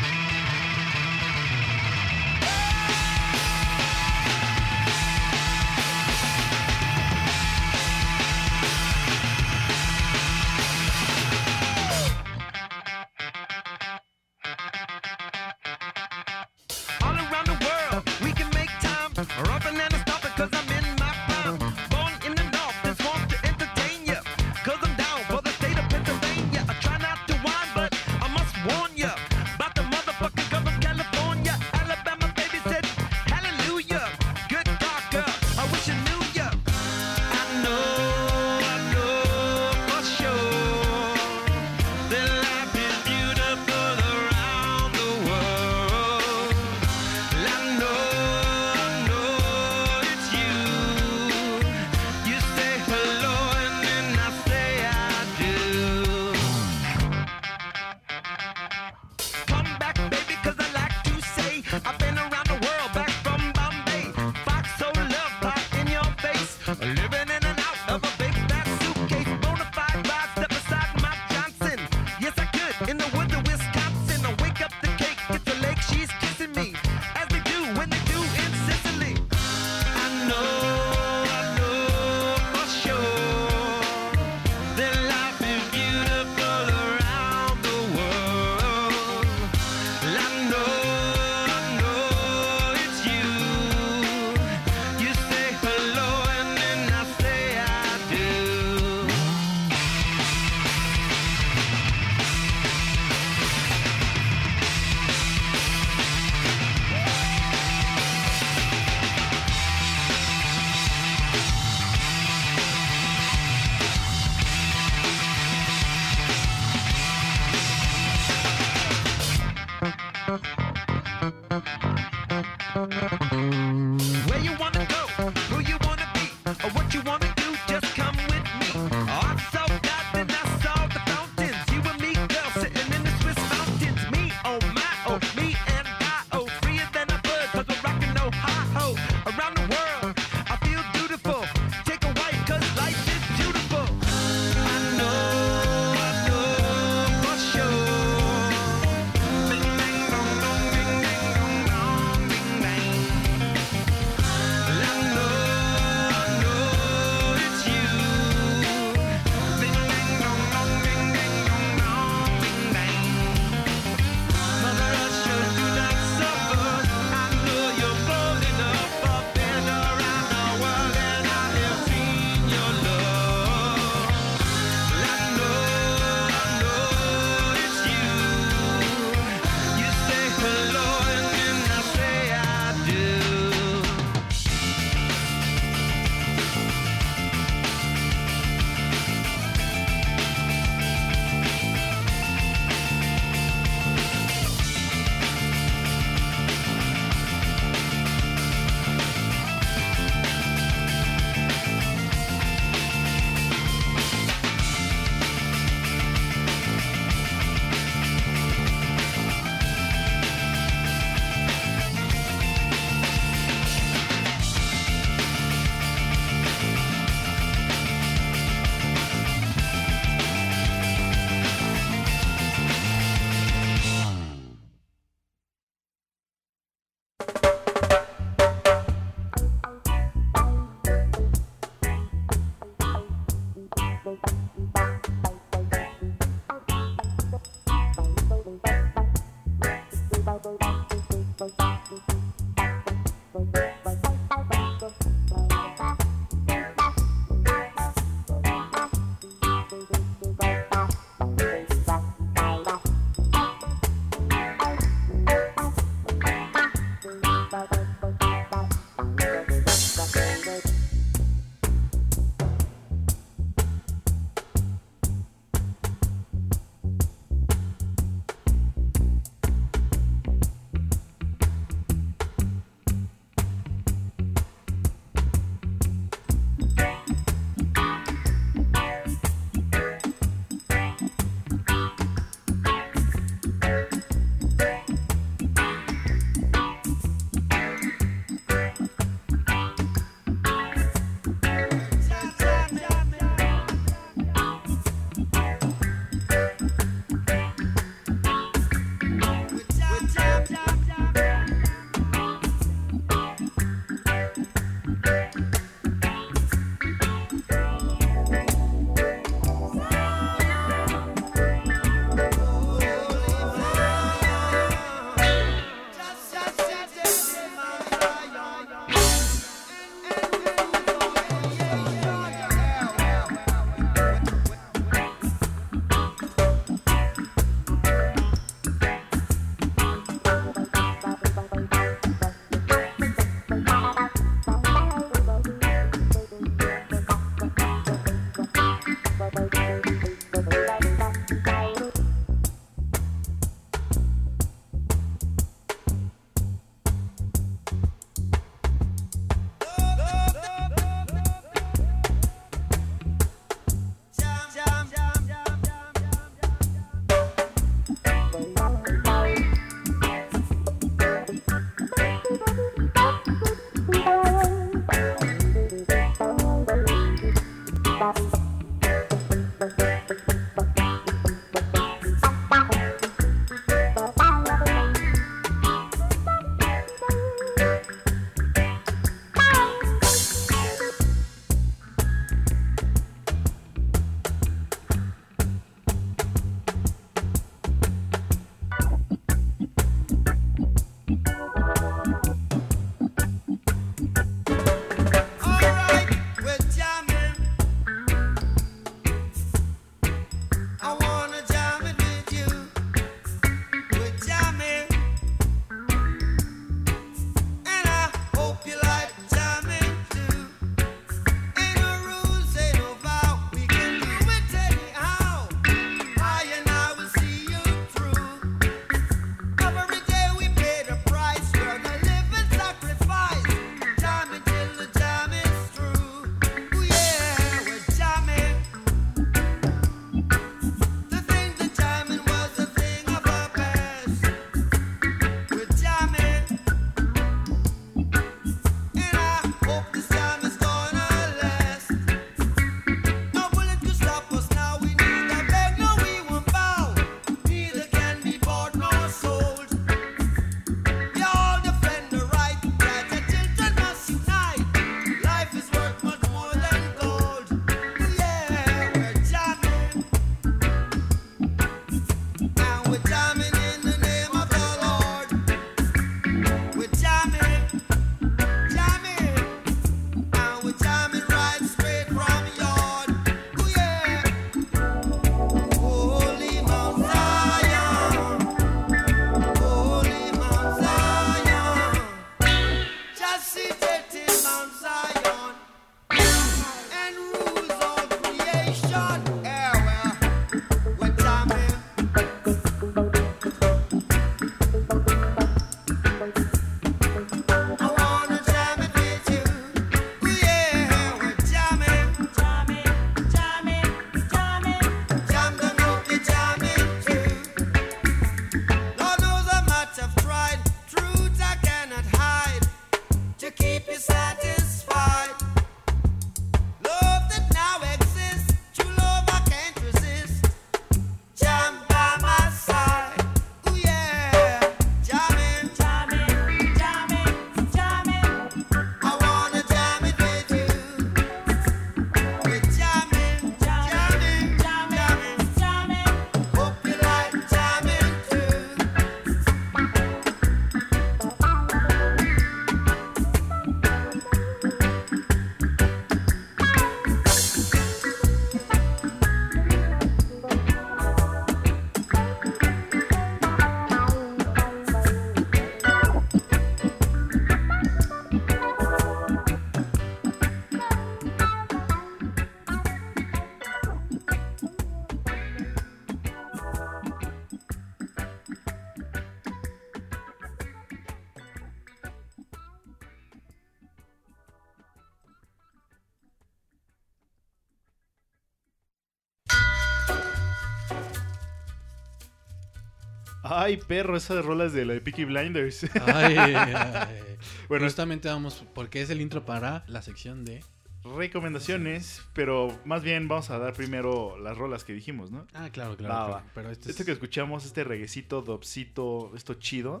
[SPEAKER 1] Ay, perro, esas rolas de la de Peaky Blinders.
[SPEAKER 2] Ay, ay.
[SPEAKER 1] Bueno,
[SPEAKER 2] Justamente vamos, porque es el intro para la sección de...
[SPEAKER 1] recomendaciones, pero más bien vamos a dar primero las rolas que dijimos, ¿no?
[SPEAKER 2] Ah, claro, claro.
[SPEAKER 1] Va,
[SPEAKER 2] claro. Pero este es-
[SPEAKER 1] que escuchamos, este reguecito, dopsito, esto chido,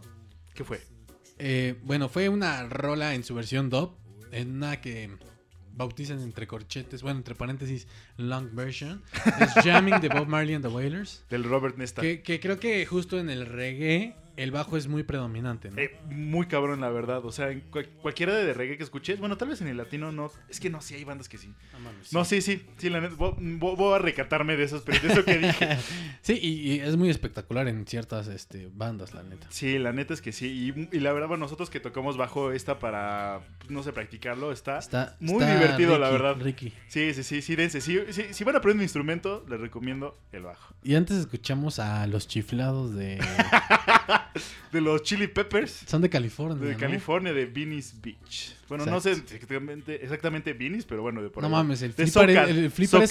[SPEAKER 1] ¿qué fue?
[SPEAKER 2] Eh, bueno, fue una rola en su versión dub, en una que bautizan entre corchetes, bueno, entre paréntesis, long version. Es Jamming de Bob Marley and the Wailers.
[SPEAKER 1] Del Robert Nesta.
[SPEAKER 2] Que, que creo que justo en el reggae el bajo es muy predominante, ¿no?
[SPEAKER 1] Eh, muy cabrón, la verdad. O sea, en cual- cualquiera de reggae que escuches, bueno, tal vez en el latino no. Es que no, sí hay bandas que sí.
[SPEAKER 2] No mames,
[SPEAKER 1] No, sí, sí, sí, la neta. Voy, a recatarme de esos, pero de eso que dije.
[SPEAKER 2] Sí, y, y es muy espectacular en ciertas este, bandas, la neta.
[SPEAKER 1] Sí, la neta es que sí. Y, y la verdad, bueno, nosotros que tocamos bajo esta para, pues, no sé, practicarlo, está,
[SPEAKER 2] Está
[SPEAKER 1] muy
[SPEAKER 2] está
[SPEAKER 1] divertido, la verdad.
[SPEAKER 2] Ricky.
[SPEAKER 1] Sí, sí, sí, sí, dense. Sí, sí, si van a aprender un instrumento, les recomiendo el bajo.
[SPEAKER 2] Y antes escuchamos a los chiflados de...
[SPEAKER 1] De los Chili Peppers.
[SPEAKER 2] Son de California,
[SPEAKER 1] De
[SPEAKER 2] ¿no?
[SPEAKER 1] California, de Venice Beach. Bueno, no sé exactamente, exactamente Venice, pero bueno, de por
[SPEAKER 2] No mames, el ese
[SPEAKER 1] SoCal.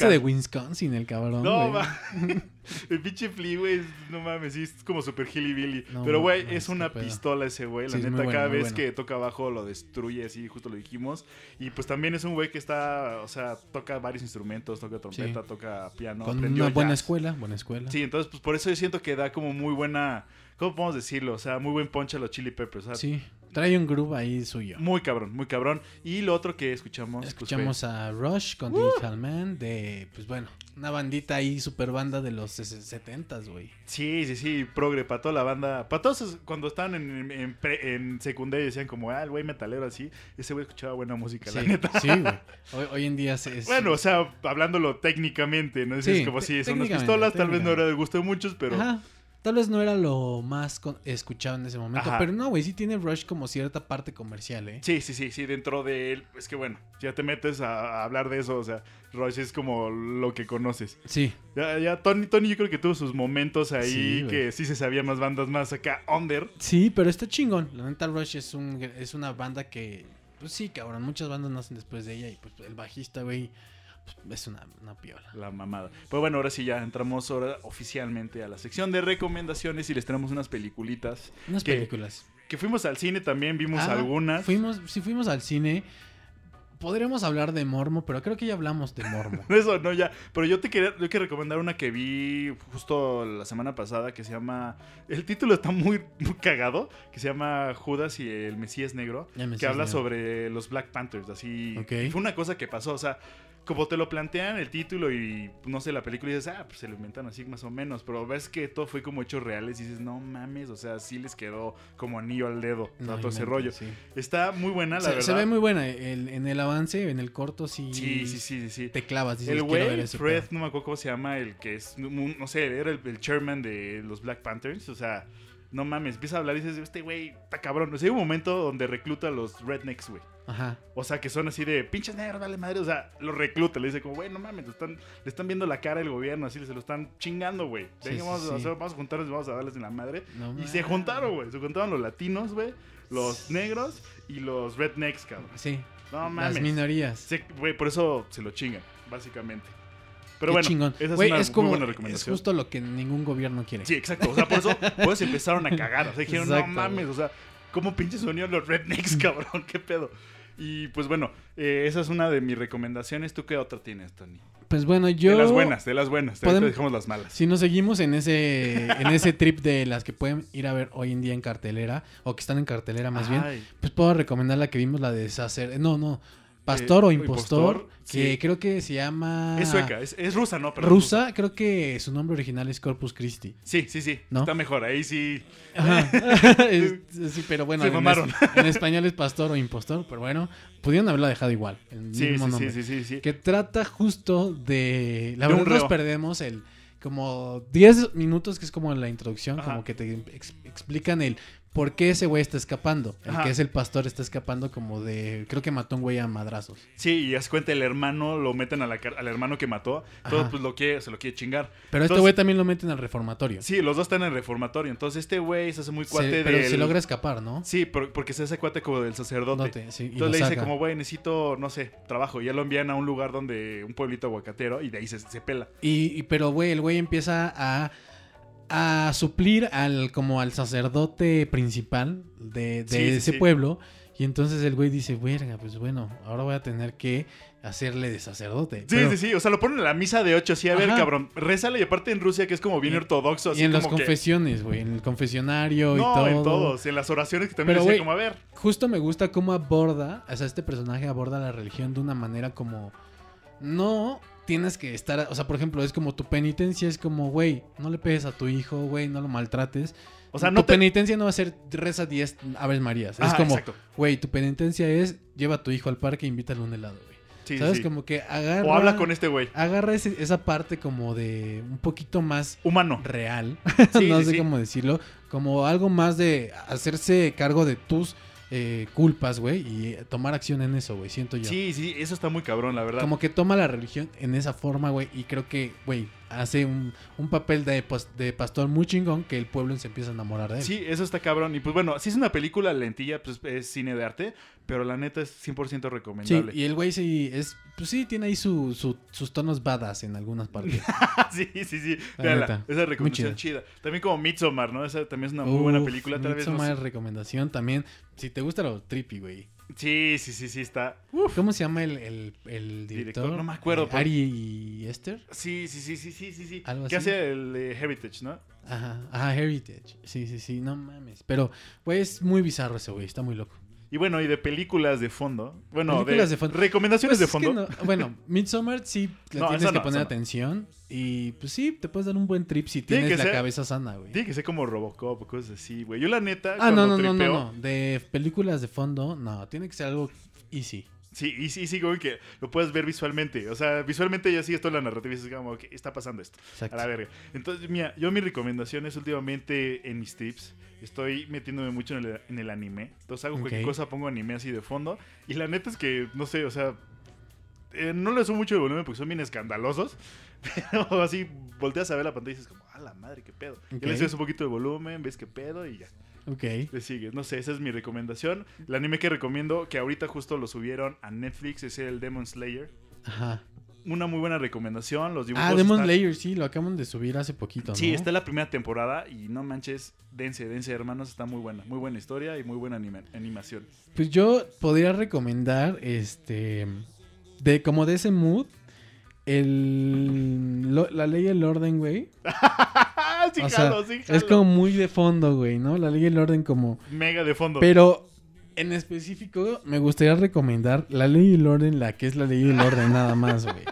[SPEAKER 2] de Wisconsin, el cabrón.
[SPEAKER 1] No,
[SPEAKER 2] güey.
[SPEAKER 1] El pinche Flea, güey, no mames, sí, es como super hilly
[SPEAKER 2] No,
[SPEAKER 1] Pero, güey,
[SPEAKER 2] no,
[SPEAKER 1] es una pistola ese güey. La
[SPEAKER 2] Sí,
[SPEAKER 1] neta,
[SPEAKER 2] bueno,
[SPEAKER 1] cada vez
[SPEAKER 2] bueno.
[SPEAKER 1] que toca abajo lo destruye, así, justo lo dijimos. Y pues también es un güey que está, o sea, toca varios instrumentos, toca trompeta,
[SPEAKER 2] Sí.
[SPEAKER 1] toca piano.
[SPEAKER 2] Con
[SPEAKER 1] aprendió
[SPEAKER 2] una buena
[SPEAKER 1] jazz.
[SPEAKER 2] escuela, buena escuela.
[SPEAKER 1] Sí, entonces, pues por eso yo siento que da como muy buena, ¿cómo podemos decirlo? O sea, muy buen punch a los Chili Peppers. O sea,
[SPEAKER 2] Sí, trae un groove ahí suyo.
[SPEAKER 1] Muy cabrón, muy cabrón. Y lo otro que escuchamos. pues,
[SPEAKER 2] Escuchamos a Rush con Digital Man de, pues bueno, una bandita ahí, super banda de los 70s, güey.
[SPEAKER 1] Sí, sí, sí, progre, para toda la banda. Para todos cuando estaban en, en, pre- en secundaria decían como, ah, el güey metalero así. Ese güey escuchaba buena música, la
[SPEAKER 2] Sí,
[SPEAKER 1] neta.
[SPEAKER 2] sí, güey. Hoy, hoy en día es...
[SPEAKER 1] Bueno, o sea, hablándolo técnicamente, ¿no? Es
[SPEAKER 2] Sí,
[SPEAKER 1] como si son unas pistolas, tal vez no era de gusto de muchos, pero...
[SPEAKER 2] Ajá. Tal vez no era lo más con- escuchado en ese momento,
[SPEAKER 1] Ajá.
[SPEAKER 2] pero no, güey, sí tiene Rush como cierta parte comercial, ¿eh?
[SPEAKER 1] Sí, sí, sí, sí, dentro de él. Es que bueno, ya te metes a, a hablar de eso, o sea, Rush es como lo que conoces.
[SPEAKER 2] Sí,
[SPEAKER 1] Ya, ya Tony, Tony yo creo que tuvo sus momentos ahí
[SPEAKER 2] Sí,
[SPEAKER 1] que sí se sabían más bandas más acá, under.
[SPEAKER 2] sí, pero está chingón. La neta Rush es, un, es una banda que, pues sí, cabrón, muchas bandas nacen después de ella y pues el bajista, güey, es una, una piola.
[SPEAKER 1] La mamada. Pues bueno, ahora sí ya entramos ahora oficialmente a la sección de recomendaciones y les tenemos unas peliculitas.
[SPEAKER 2] Unas películas.
[SPEAKER 1] Que fuimos al cine también, vimos
[SPEAKER 2] Ah,
[SPEAKER 1] algunas.
[SPEAKER 2] Fuimos, si fuimos al cine, podríamos hablar de Mormo, pero creo que ya hablamos de Mormo.
[SPEAKER 1] Eso, no, ya. Pero yo te quería yo quiero recomendar una que vi justo la semana pasada que se llama. El título está muy, muy cagado. Que se llama Judas y el Mesías Negro.
[SPEAKER 2] El Mesías
[SPEAKER 1] que habla
[SPEAKER 2] Negro.
[SPEAKER 1] sobre los Black Panthers. Así. Fue una cosa que pasó. O sea, como te lo plantean el título y no sé, la película y dices, ah, pues se lo inventan así más o menos. Pero ves que todo fue como hechos reales y dices, no mames. O sea, sí les quedó como anillo al dedo.
[SPEAKER 2] No
[SPEAKER 1] todo ese rollo.
[SPEAKER 2] sí.
[SPEAKER 1] Está muy buena, la
[SPEAKER 2] Se,
[SPEAKER 1] verdad.
[SPEAKER 2] se ve muy buena. el- en el avance, en el corto, sí.
[SPEAKER 1] Sí, sí, sí, sí.
[SPEAKER 2] Te clavas. Dices,
[SPEAKER 1] El
[SPEAKER 2] "Quiero ver
[SPEAKER 1] güey, Fred,
[SPEAKER 2] pedo".
[SPEAKER 1] no me acuerdo cómo se llama, el que es, no, no sé, era el, el chairman de los Black Panthers, o sea, no mames, empieza a hablar y dices, este güey está cabrón. O sea, hay un momento donde recluta a los rednecks, güey.
[SPEAKER 2] Ajá.
[SPEAKER 1] O sea, que son así de pinches negros, dale madre. O sea, los recluta, le dice como, güey, no mames, le están, le están viendo la cara al gobierno, así se lo están chingando, güey.
[SPEAKER 2] Sí,
[SPEAKER 1] vamos, a
[SPEAKER 2] sí.
[SPEAKER 1] hacer- vamos a juntarnos y vamos a darles en la madre.
[SPEAKER 2] No
[SPEAKER 1] y se juntaron, güey. Se juntaron los latinos, güey, los negros y los rednecks, cabrón.
[SPEAKER 2] Sí.
[SPEAKER 1] No
[SPEAKER 2] Las
[SPEAKER 1] mames.
[SPEAKER 2] minorías.
[SPEAKER 1] Sí, güey, por eso se lo chingan, básicamente. Pero
[SPEAKER 2] Qué
[SPEAKER 1] bueno,
[SPEAKER 2] chingón.
[SPEAKER 1] esa es
[SPEAKER 2] Güey,
[SPEAKER 1] una
[SPEAKER 2] es como,
[SPEAKER 1] buena
[SPEAKER 2] es
[SPEAKER 1] recomendación.
[SPEAKER 2] justo lo que ningún gobierno quiere.
[SPEAKER 1] Sí, exacto. O sea, por eso, por eso empezaron a cagar. O sea, dijeron,
[SPEAKER 2] Exacto,
[SPEAKER 1] no mames, o sea, ¿cómo pinches unieron los rednecks, cabrón? ¿Qué pedo? Y pues bueno, eh, esa es una de mis recomendaciones. ¿Tú qué otra tienes, Tony?
[SPEAKER 2] Pues bueno, yo.
[SPEAKER 1] De las buenas, de las buenas.
[SPEAKER 2] Podemos-
[SPEAKER 1] dejamos las malas.
[SPEAKER 2] Si nos seguimos en ese, en ese trip de las que pueden ir a ver hoy en día en cartelera, o que están en cartelera más bien,
[SPEAKER 1] Ay,
[SPEAKER 2] pues puedo recomendar la que vimos, la de Sacer. No, no. Pastor
[SPEAKER 1] Eh,
[SPEAKER 2] o
[SPEAKER 1] o
[SPEAKER 2] impostor,
[SPEAKER 1] Impostor,
[SPEAKER 2] que
[SPEAKER 1] sí.
[SPEAKER 2] creo que se llama.
[SPEAKER 1] Es sueca, es, es rusa, ¿no? Pero
[SPEAKER 2] Rusa, creo que su nombre original es Corpus Christi.
[SPEAKER 1] Sí, sí, sí.
[SPEAKER 2] ¿No?
[SPEAKER 1] Está mejor. Ahí sí.
[SPEAKER 2] Ajá. Sí, pero bueno,
[SPEAKER 1] Se
[SPEAKER 2] en,
[SPEAKER 1] mamaron.
[SPEAKER 2] es- en español es pastor o impostor, pero bueno, pudieron haberla dejado igual. El
[SPEAKER 1] Sí,
[SPEAKER 2] mismo
[SPEAKER 1] sí,
[SPEAKER 2] nombre.
[SPEAKER 1] sí, sí, sí.
[SPEAKER 2] Que trata justo de. La
[SPEAKER 1] De un
[SPEAKER 2] verdad, nos perdemos el. Como 10 minutos, que es como la introducción,
[SPEAKER 1] Ajá.
[SPEAKER 2] como que te ex- explican el por qué ese güey está escapando. El
[SPEAKER 1] Ajá.
[SPEAKER 2] que es el pastor está escapando como de. Creo que mató a un güey a madrazos.
[SPEAKER 1] Sí, y haz cuenta, el hermano lo meten a la al hermano que mató. Todo pues lo quiere, se lo quiere chingar.
[SPEAKER 2] Pero este güey también lo meten al reformatorio.
[SPEAKER 1] Sí, los dos están en el reformatorio. Entonces este güey se hace muy cuate
[SPEAKER 2] pero
[SPEAKER 1] del...
[SPEAKER 2] se logra escapar, ¿no?
[SPEAKER 1] Sí, por- porque se hace cuate como del sacerdote.
[SPEAKER 2] Sí,
[SPEAKER 1] Entonces le dice
[SPEAKER 2] saca.
[SPEAKER 1] como, güey, necesito, no sé, trabajo. Y ya lo envían a un lugar donde, un pueblito aguacatero, y de ahí se, se pela.
[SPEAKER 2] Y, y- pero, güey, el güey empieza a a suplir al como al sacerdote principal de, de
[SPEAKER 1] Sí, sí,
[SPEAKER 2] ese
[SPEAKER 1] sí.
[SPEAKER 2] pueblo. Y entonces el güey dice, verga, pues bueno, ahora voy a tener que hacerle de sacerdote.
[SPEAKER 1] Sí,
[SPEAKER 2] Pero-
[SPEAKER 1] sí, sí. O sea, lo ponen en la misa de ocho, así, a ver, cabrón. Rézale y aparte en Rusia, que es como bien
[SPEAKER 2] Y-
[SPEAKER 1] ortodoxo, así
[SPEAKER 2] Y en las
[SPEAKER 1] como
[SPEAKER 2] confesiones, güey, en el confesionario y
[SPEAKER 1] No,
[SPEAKER 2] todo.
[SPEAKER 1] en todos. En las oraciones que también
[SPEAKER 2] Pero,
[SPEAKER 1] decía como, a ver.
[SPEAKER 2] Justo me gusta cómo aborda, o sea, este personaje aborda la religión de una manera como no tienes que estar, o sea, por ejemplo, es como tu penitencia es como, güey, no le pegues a tu hijo, güey, no lo maltrates.
[SPEAKER 1] O sea,
[SPEAKER 2] tu
[SPEAKER 1] no te-
[SPEAKER 2] penitencia no va a ser reza 10 Aves Marías. Es como, güey, tu penitencia es lleva a tu hijo al parque e invítale un helado, güey.
[SPEAKER 1] Sí,
[SPEAKER 2] ¿Sabes?
[SPEAKER 1] sí.
[SPEAKER 2] Como que agarra
[SPEAKER 1] O habla con este güey.
[SPEAKER 2] agarra ese- esa parte como de un poquito más
[SPEAKER 1] Humano.
[SPEAKER 2] real,
[SPEAKER 1] Sí,
[SPEAKER 2] no sé cómo decirlo, como algo más de hacerse cargo de tus eh, culpas, güey, y tomar acción en eso, güey, siento yo.
[SPEAKER 1] Sí, sí, eso está muy cabrón, la verdad.
[SPEAKER 2] Como que toma la religión en esa forma, güey, y creo que, güey, hace un, un papel de, de pastor muy chingón que el pueblo se empieza a enamorar de él.
[SPEAKER 1] Sí, eso está cabrón. Y pues bueno, si es una película lentilla, pues es cine de arte, pero la neta es 100%
[SPEAKER 2] Sí,
[SPEAKER 1] recomendable.
[SPEAKER 2] y el güey sí es, pues sí, tiene ahí su, su- sus tonos badass en algunas partes.
[SPEAKER 1] sí, sí, sí.
[SPEAKER 2] La
[SPEAKER 1] Véanla,
[SPEAKER 2] neta,
[SPEAKER 1] esa recomendación chida. También como Midsommar, ¿no? Esa también es una muy buena película. Tal vez no
[SPEAKER 2] Midsommar
[SPEAKER 1] sé-
[SPEAKER 2] recomendación también. Si te gusta lo trippy, güey.
[SPEAKER 1] Sí, sí, sí, sí, está.
[SPEAKER 2] ¿Cómo se llama el, el, el
[SPEAKER 1] Director,
[SPEAKER 2] director?
[SPEAKER 1] no me acuerdo,
[SPEAKER 2] Eh,
[SPEAKER 1] pero-
[SPEAKER 2] Ari y Esther.
[SPEAKER 1] Sí, sí, sí, sí, sí, sí. sí.
[SPEAKER 2] Algo
[SPEAKER 1] ¿Qué
[SPEAKER 2] así.
[SPEAKER 1] hace el eh, Heritage, no?
[SPEAKER 2] Ajá, ajá, Heritage. Sí, sí, sí, no mames. Pero, güey, es muy bizarro ese güey, está muy loco.
[SPEAKER 1] Y bueno, y de películas de fondo. Bueno,
[SPEAKER 2] Películas
[SPEAKER 1] de,
[SPEAKER 2] de fondo.
[SPEAKER 1] recomendaciones
[SPEAKER 2] Pues
[SPEAKER 1] de fondo.
[SPEAKER 2] no- bueno, Midsommar sí le
[SPEAKER 1] No,
[SPEAKER 2] tienes que
[SPEAKER 1] no,
[SPEAKER 2] poner atención. Y pues sí, te puedes dar un buen trip si
[SPEAKER 1] Tiene
[SPEAKER 2] tienes
[SPEAKER 1] que
[SPEAKER 2] la cabeza sana, güey.
[SPEAKER 1] Tiene que ser como Robocop o cosas así, güey. Yo la neta,
[SPEAKER 2] Ah, no, no, no, no,
[SPEAKER 1] tripeo-
[SPEAKER 2] no. De películas de fondo, no. Tiene que ser algo easy.
[SPEAKER 1] Sí, y sí, sí, güey, que lo puedes ver visualmente. O sea, visualmente ya sigues toda la narrativa y dices como, que está pasando esto?
[SPEAKER 2] Exacto.
[SPEAKER 1] A la verga. Entonces, mira, yo mis recomendaciones últimamente en mis tips, estoy metiéndome mucho en el, en el anime. Entonces hago cualquier cosa, pongo anime así de fondo. Y la neta es que, no sé, o sea, eh, no le subo mucho de volumen porque son bien escandalosos. Pero así volteas a ver la pantalla y dices como, a la madre, qué pedo.
[SPEAKER 2] Ok.
[SPEAKER 1] Y le subes un poquito de volumen, ves qué pedo y ya.
[SPEAKER 2] Ok.
[SPEAKER 1] Le sigues. No sé, esa es mi recomendación. El anime que recomiendo, que ahorita justo lo subieron a Netflix, es el Demon Slayer.
[SPEAKER 2] Ajá.
[SPEAKER 1] Una muy buena recomendación. Los dibujos.
[SPEAKER 2] Ah, Demon
[SPEAKER 1] están-
[SPEAKER 2] Slayer, sí, lo acaban de subir hace poquito, ¿no?
[SPEAKER 1] Sí, está en la primera temporada y no manches, dense, dense, hermanos, está muy buena. Muy buena historia y muy buena anima- animación.
[SPEAKER 2] Pues yo podría recomendar, este, de como de ese mood, el, lo- la ley y el orden, güey.
[SPEAKER 1] sí,
[SPEAKER 2] O sea,
[SPEAKER 1] jalo, sí,
[SPEAKER 2] es como muy de fondo, güey, ¿no? La ley y el orden como...
[SPEAKER 1] Mega de fondo.
[SPEAKER 2] Pero en específico me gustaría recomendar la ley y el orden, la que es la ley y el orden nada más, güey.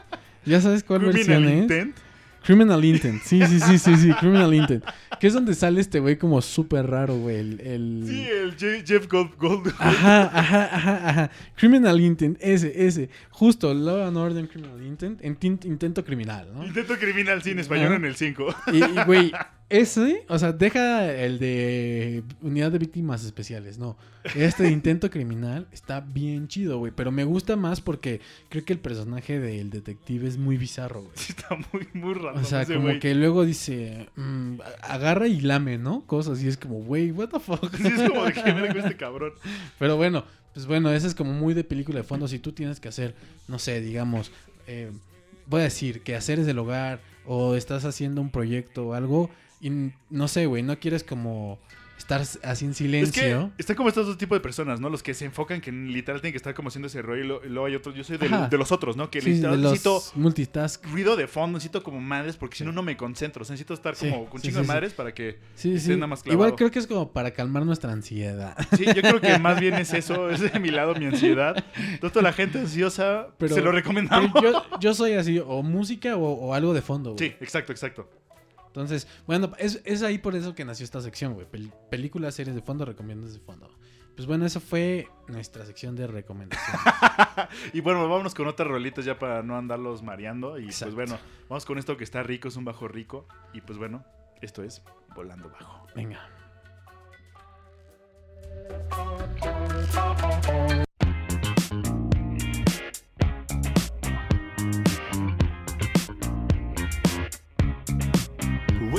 [SPEAKER 2] ¿Ya sabes cuál
[SPEAKER 1] Criminal
[SPEAKER 2] versión es?
[SPEAKER 1] Intent.
[SPEAKER 2] Criminal Intent, sí, sí, sí, sí, sí, Criminal Intent. Que es donde sale este güey como súper raro, güey. El, el-
[SPEAKER 1] Sí, el Je- Jeff Gold. Gold-
[SPEAKER 2] Ajá, ajá, ajá, ajá. Criminal Intent, ese, ese. Justo, Law and Order Criminal Intent, intento criminal, ¿no?
[SPEAKER 1] Intento criminal, sí, en español en el 5.
[SPEAKER 2] Y, y, güey, ese, o sea, deja el de unidad de víctimas especiales, no. Este intento criminal está bien chido, güey. Pero me gusta más porque creo que el personaje del detective es muy bizarro, güey.
[SPEAKER 1] Sí, está muy, muy raro.
[SPEAKER 2] O sea,
[SPEAKER 1] ese
[SPEAKER 2] como que luego dice, mm, agarra y lame, ¿no? Cosas y es como, güey, what the fuck.
[SPEAKER 1] Sí, es como de que verga este cabrón.
[SPEAKER 2] Pero bueno, pues bueno, ese es como muy de película de fondo. Si tú tienes que hacer, no sé, digamos, eh, voy a decir, que hacer del hogar o estás haciendo un proyecto o algo y no sé, güey, no quieres como estar así en
[SPEAKER 1] Es
[SPEAKER 2] silencio.
[SPEAKER 1] que están como estos dos tipos de personas, ¿no? Los que se enfocan que literal tienen que estar como haciendo ese rollo y, lo- y luego hay otros. Yo soy del- de los otros, ¿no? Que
[SPEAKER 2] Sí, los
[SPEAKER 1] necesito
[SPEAKER 2] multitask.
[SPEAKER 1] ruido de fondo, necesito como madres porque si no, no me concentro. O sea, necesito estar
[SPEAKER 2] Sí,
[SPEAKER 1] como con chingo de madres para que
[SPEAKER 2] Sí,
[SPEAKER 1] esté
[SPEAKER 2] sí.
[SPEAKER 1] nada más clavado.
[SPEAKER 2] Igual creo que es como para calmar nuestra ansiedad.
[SPEAKER 1] Sí, yo creo que más bien es eso, es de mi lado mi ansiedad. Entonces, toda la gente ansiosa,
[SPEAKER 2] Pero-
[SPEAKER 1] se lo recomendamos.
[SPEAKER 2] Pero yo, yo soy así, o música o, o algo de fondo, güey.
[SPEAKER 1] Sí, exacto, exacto.
[SPEAKER 2] Entonces, bueno, es, es ahí por eso que nació esta sección, güey. Pel- películas, series de fondo, recomiendas de fondo. Pues bueno, esa fue nuestra sección de recomendación.
[SPEAKER 1] Y bueno, vámonos con otras rolitas ya para no andarlos mareando. Y
[SPEAKER 2] Exacto.
[SPEAKER 1] pues bueno, vamos con esto que está rico, es un bajo rico. Y pues bueno, esto es Volando Bajo.
[SPEAKER 2] Venga.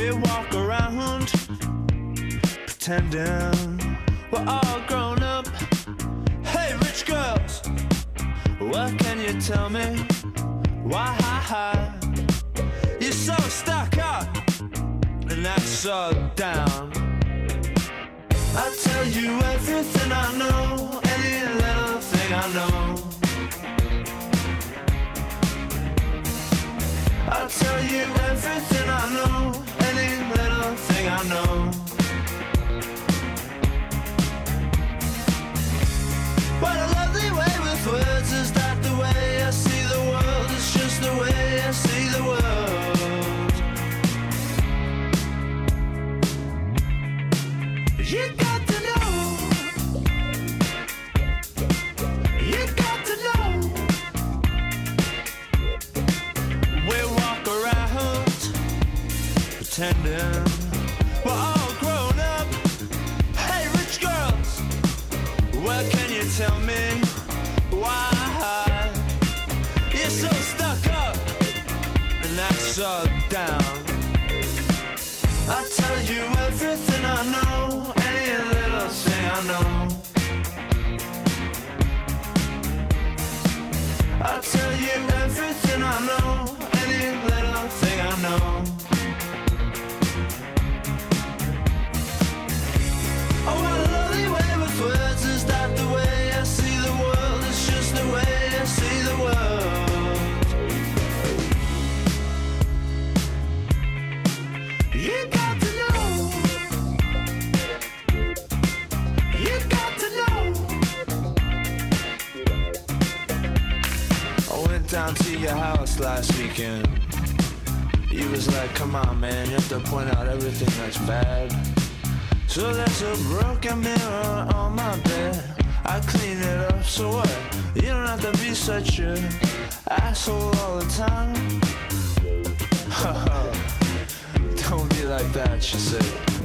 [SPEAKER 4] We walk around pretending we're all grown up. Hey, rich girls, what can you tell me? Why you're so stuck up? and that's so down. I'll tell you everything I know, any little thing I know. I tell you everything I know, any little thing I know. What a lovely way with words is that the way I see the world is just the way pretending we're all grown up. Hey, rich girls. Well, can you tell me why you're so stuck up and that's so down? I tell you everything I know, any little thing I know. I tell you everything I know, down to your house last weekend. You was like, come on, man, you have to point out everything that's bad. So there's a broken mirror on my bed. I clean it up, so what? You don't have to be such a asshole all the time. don't be like that, she said.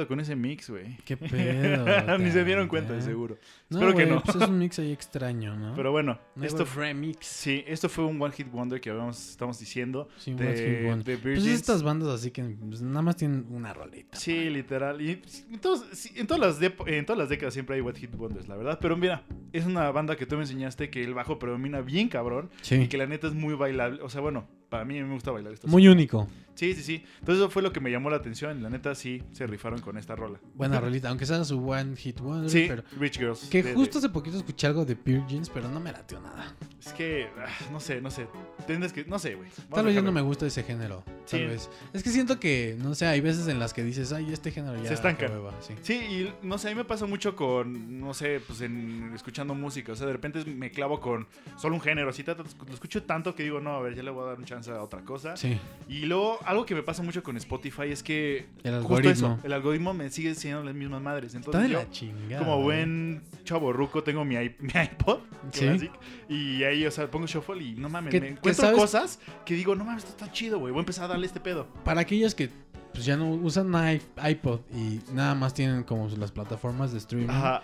[SPEAKER 1] Pedo con ese mix, güey?
[SPEAKER 2] ¿Qué pedo?
[SPEAKER 1] Ni se dieron cuenta, de seguro.
[SPEAKER 2] No,
[SPEAKER 1] Espero que no.
[SPEAKER 2] pues es un mix ahí extraño, ¿no?
[SPEAKER 1] Pero bueno, esto
[SPEAKER 2] remix.
[SPEAKER 1] Sí, esto fue un One Hit Wonder que habíamos, estamos diciendo.
[SPEAKER 2] Sí,
[SPEAKER 1] de,
[SPEAKER 2] One Hit Wonder.
[SPEAKER 1] de
[SPEAKER 2] Pues estas bandas así que pues, nada más tienen una rolita.
[SPEAKER 1] Sí, literal. Y en, todos- sí, en todas las en todas las décadas siempre hay One Hit Wonders, la verdad. Pero mira, es una banda que tú me enseñaste que el bajo predomina bien cabrón.
[SPEAKER 2] Sí.
[SPEAKER 1] Y que la neta es muy bailable. O sea, bueno, para mí me gusta bailar esto.
[SPEAKER 2] Muy único.
[SPEAKER 1] Sí, sí, sí. Entonces eso fue lo que me llamó la atención. La neta sí se rifaron con esta rola.
[SPEAKER 2] Buena rolita, aunque sea su One Hit Wonder.
[SPEAKER 1] Sí,
[SPEAKER 2] pero
[SPEAKER 1] Rich Girls.
[SPEAKER 2] que
[SPEAKER 1] de-
[SPEAKER 2] justo
[SPEAKER 1] de-
[SPEAKER 2] hace poquito escuché algo de Pure Jeans, pero no me latió nada.
[SPEAKER 1] Es que, ah, no sé, no sé. Tienes que, no sé, güey.
[SPEAKER 2] Tal vez ya no me gusta ese género. Tal
[SPEAKER 1] Sí.
[SPEAKER 2] vez. Es que siento que, no sé, hay veces en las que dices, ay, este género ya.
[SPEAKER 1] Se estanca.
[SPEAKER 2] qué hueva", sí.
[SPEAKER 1] Sí, y no sé, a mí me pasa mucho con, no sé, pues en escuchando música. O sea, de repente me clavo con solo un género. Así, lo escucho tanto que digo, no, a ver, ya le voy a dar un chance a otra cosa.
[SPEAKER 2] Sí.
[SPEAKER 1] Y luego, algo que me pasa mucho con Spotify es que.
[SPEAKER 2] El
[SPEAKER 1] justo eso, el algoritmo me sigue siendo las mismas madres.
[SPEAKER 2] Está
[SPEAKER 1] Entonces,
[SPEAKER 2] de
[SPEAKER 1] yo,
[SPEAKER 2] la chingada.
[SPEAKER 1] como buen chavo ruco, tengo mi, mi iPod
[SPEAKER 2] Sí.
[SPEAKER 1] Classic. Y ahí, o sea, pongo shuffle y no mames, me encuentro
[SPEAKER 2] sabes-
[SPEAKER 1] cosas que digo, no mames, esto está chido, güey. Voy a empezar a darle este pedo.
[SPEAKER 2] Para aquellos que pues ya no usan iPod y nada más tienen como las plataformas de streaming.
[SPEAKER 1] Ajá.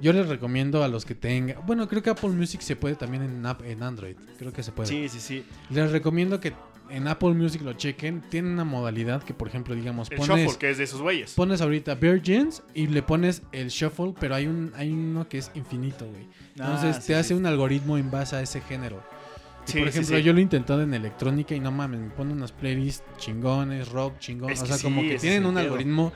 [SPEAKER 2] Yo les recomiendo a los que tengan. Bueno, creo que Apple Music se puede también en, en Android. Creo que se puede.
[SPEAKER 1] Sí, sí, sí.
[SPEAKER 2] Les recomiendo que en Apple Music lo chequen. Tienen una modalidad que, por ejemplo, digamos,
[SPEAKER 1] El
[SPEAKER 2] pones,
[SPEAKER 1] shuffle, que es de esos güeyes.
[SPEAKER 2] pones ahorita Virgins y le pones el shuffle, pero hay un hay uno que es infinito, güey. Entonces
[SPEAKER 1] Ah,
[SPEAKER 2] te
[SPEAKER 1] sí,
[SPEAKER 2] hace
[SPEAKER 1] sí.
[SPEAKER 2] un algoritmo en base a ese género.
[SPEAKER 1] Sí,
[SPEAKER 2] por ejemplo,
[SPEAKER 1] sí.
[SPEAKER 2] yo lo he intentado en electrónica y no mames, me pone unas playlists chingones, rock chingón.
[SPEAKER 1] Es
[SPEAKER 2] o
[SPEAKER 1] que
[SPEAKER 2] sea,
[SPEAKER 1] sí,
[SPEAKER 2] como que tienen un algoritmo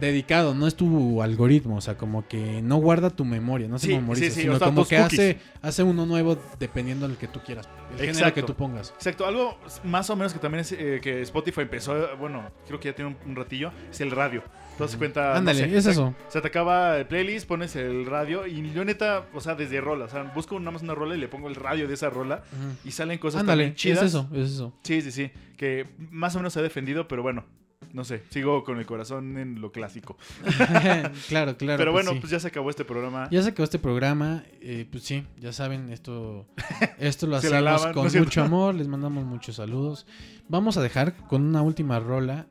[SPEAKER 2] dedicado, no es tu algoritmo, o sea, como que no guarda tu memoria, no se
[SPEAKER 1] Sí,
[SPEAKER 2] memoriza,
[SPEAKER 1] sí, sí,
[SPEAKER 2] sino
[SPEAKER 1] o sea,
[SPEAKER 2] como que
[SPEAKER 1] cookies.
[SPEAKER 2] hace, hace uno nuevo dependiendo del que tú quieras, el género
[SPEAKER 1] Exacto.
[SPEAKER 2] que tú pongas.
[SPEAKER 1] Exacto, algo más o menos que también es eh, que Spotify empezó, bueno, creo que ya tiene un, un ratillo, es el radio. Entonces cuenta. no
[SPEAKER 2] Ándale,
[SPEAKER 1] sé,
[SPEAKER 2] es
[SPEAKER 1] se-
[SPEAKER 2] eso.
[SPEAKER 1] Se te acaba el playlist, pones el radio y yo neta, o sea, desde rola, o sea, busco nada más una rola y le pongo el radio de esa rola y salen cosas
[SPEAKER 2] Ándale,
[SPEAKER 1] chidas.
[SPEAKER 2] es eso, es eso.
[SPEAKER 1] Sí, sí, sí, que más o menos se ha defendido, pero bueno, no sé, sigo con el corazón en lo clásico.
[SPEAKER 3] claro, claro.
[SPEAKER 1] Pero bueno,
[SPEAKER 3] sí.
[SPEAKER 1] pues ya se acabó este programa.
[SPEAKER 3] Ya se acabó este programa, eh, pues sí, ya saben, esto, esto lo hacemos
[SPEAKER 1] lavan,
[SPEAKER 3] con mucho amor, les mandamos muchos saludos. Vamos a dejar con una última rola,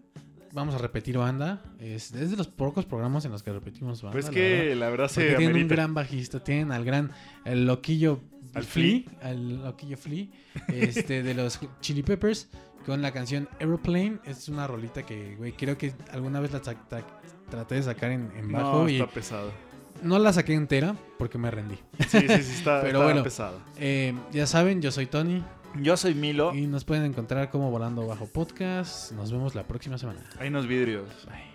[SPEAKER 3] vamos a repetir banda, es, es de los pocos programas en los que repetimos banda.
[SPEAKER 1] Pues que
[SPEAKER 3] verdad.
[SPEAKER 1] la verdad se
[SPEAKER 3] tienen un gran bajista, tienen al gran, el loquillo
[SPEAKER 1] Al
[SPEAKER 3] Flea, al loquillo Flea, este, de los Chili Peppers, con la canción Aeroplane, es una rolita que, güey, creo que alguna vez la tra- tra- traté de sacar en, en bajo
[SPEAKER 1] No,
[SPEAKER 3] y
[SPEAKER 1] está pesado.
[SPEAKER 3] no la saqué entera porque me rendí.
[SPEAKER 1] Sí, sí, sí, está,
[SPEAKER 3] Pero
[SPEAKER 1] está
[SPEAKER 3] bueno.
[SPEAKER 1] pesado.
[SPEAKER 3] Eh, ya saben, yo soy Tony
[SPEAKER 1] Yo soy Milo.
[SPEAKER 3] y nos pueden encontrar como Volando Bajo Podcast. Nos vemos la próxima semana.
[SPEAKER 1] Hay unos vidrios.
[SPEAKER 3] Bye.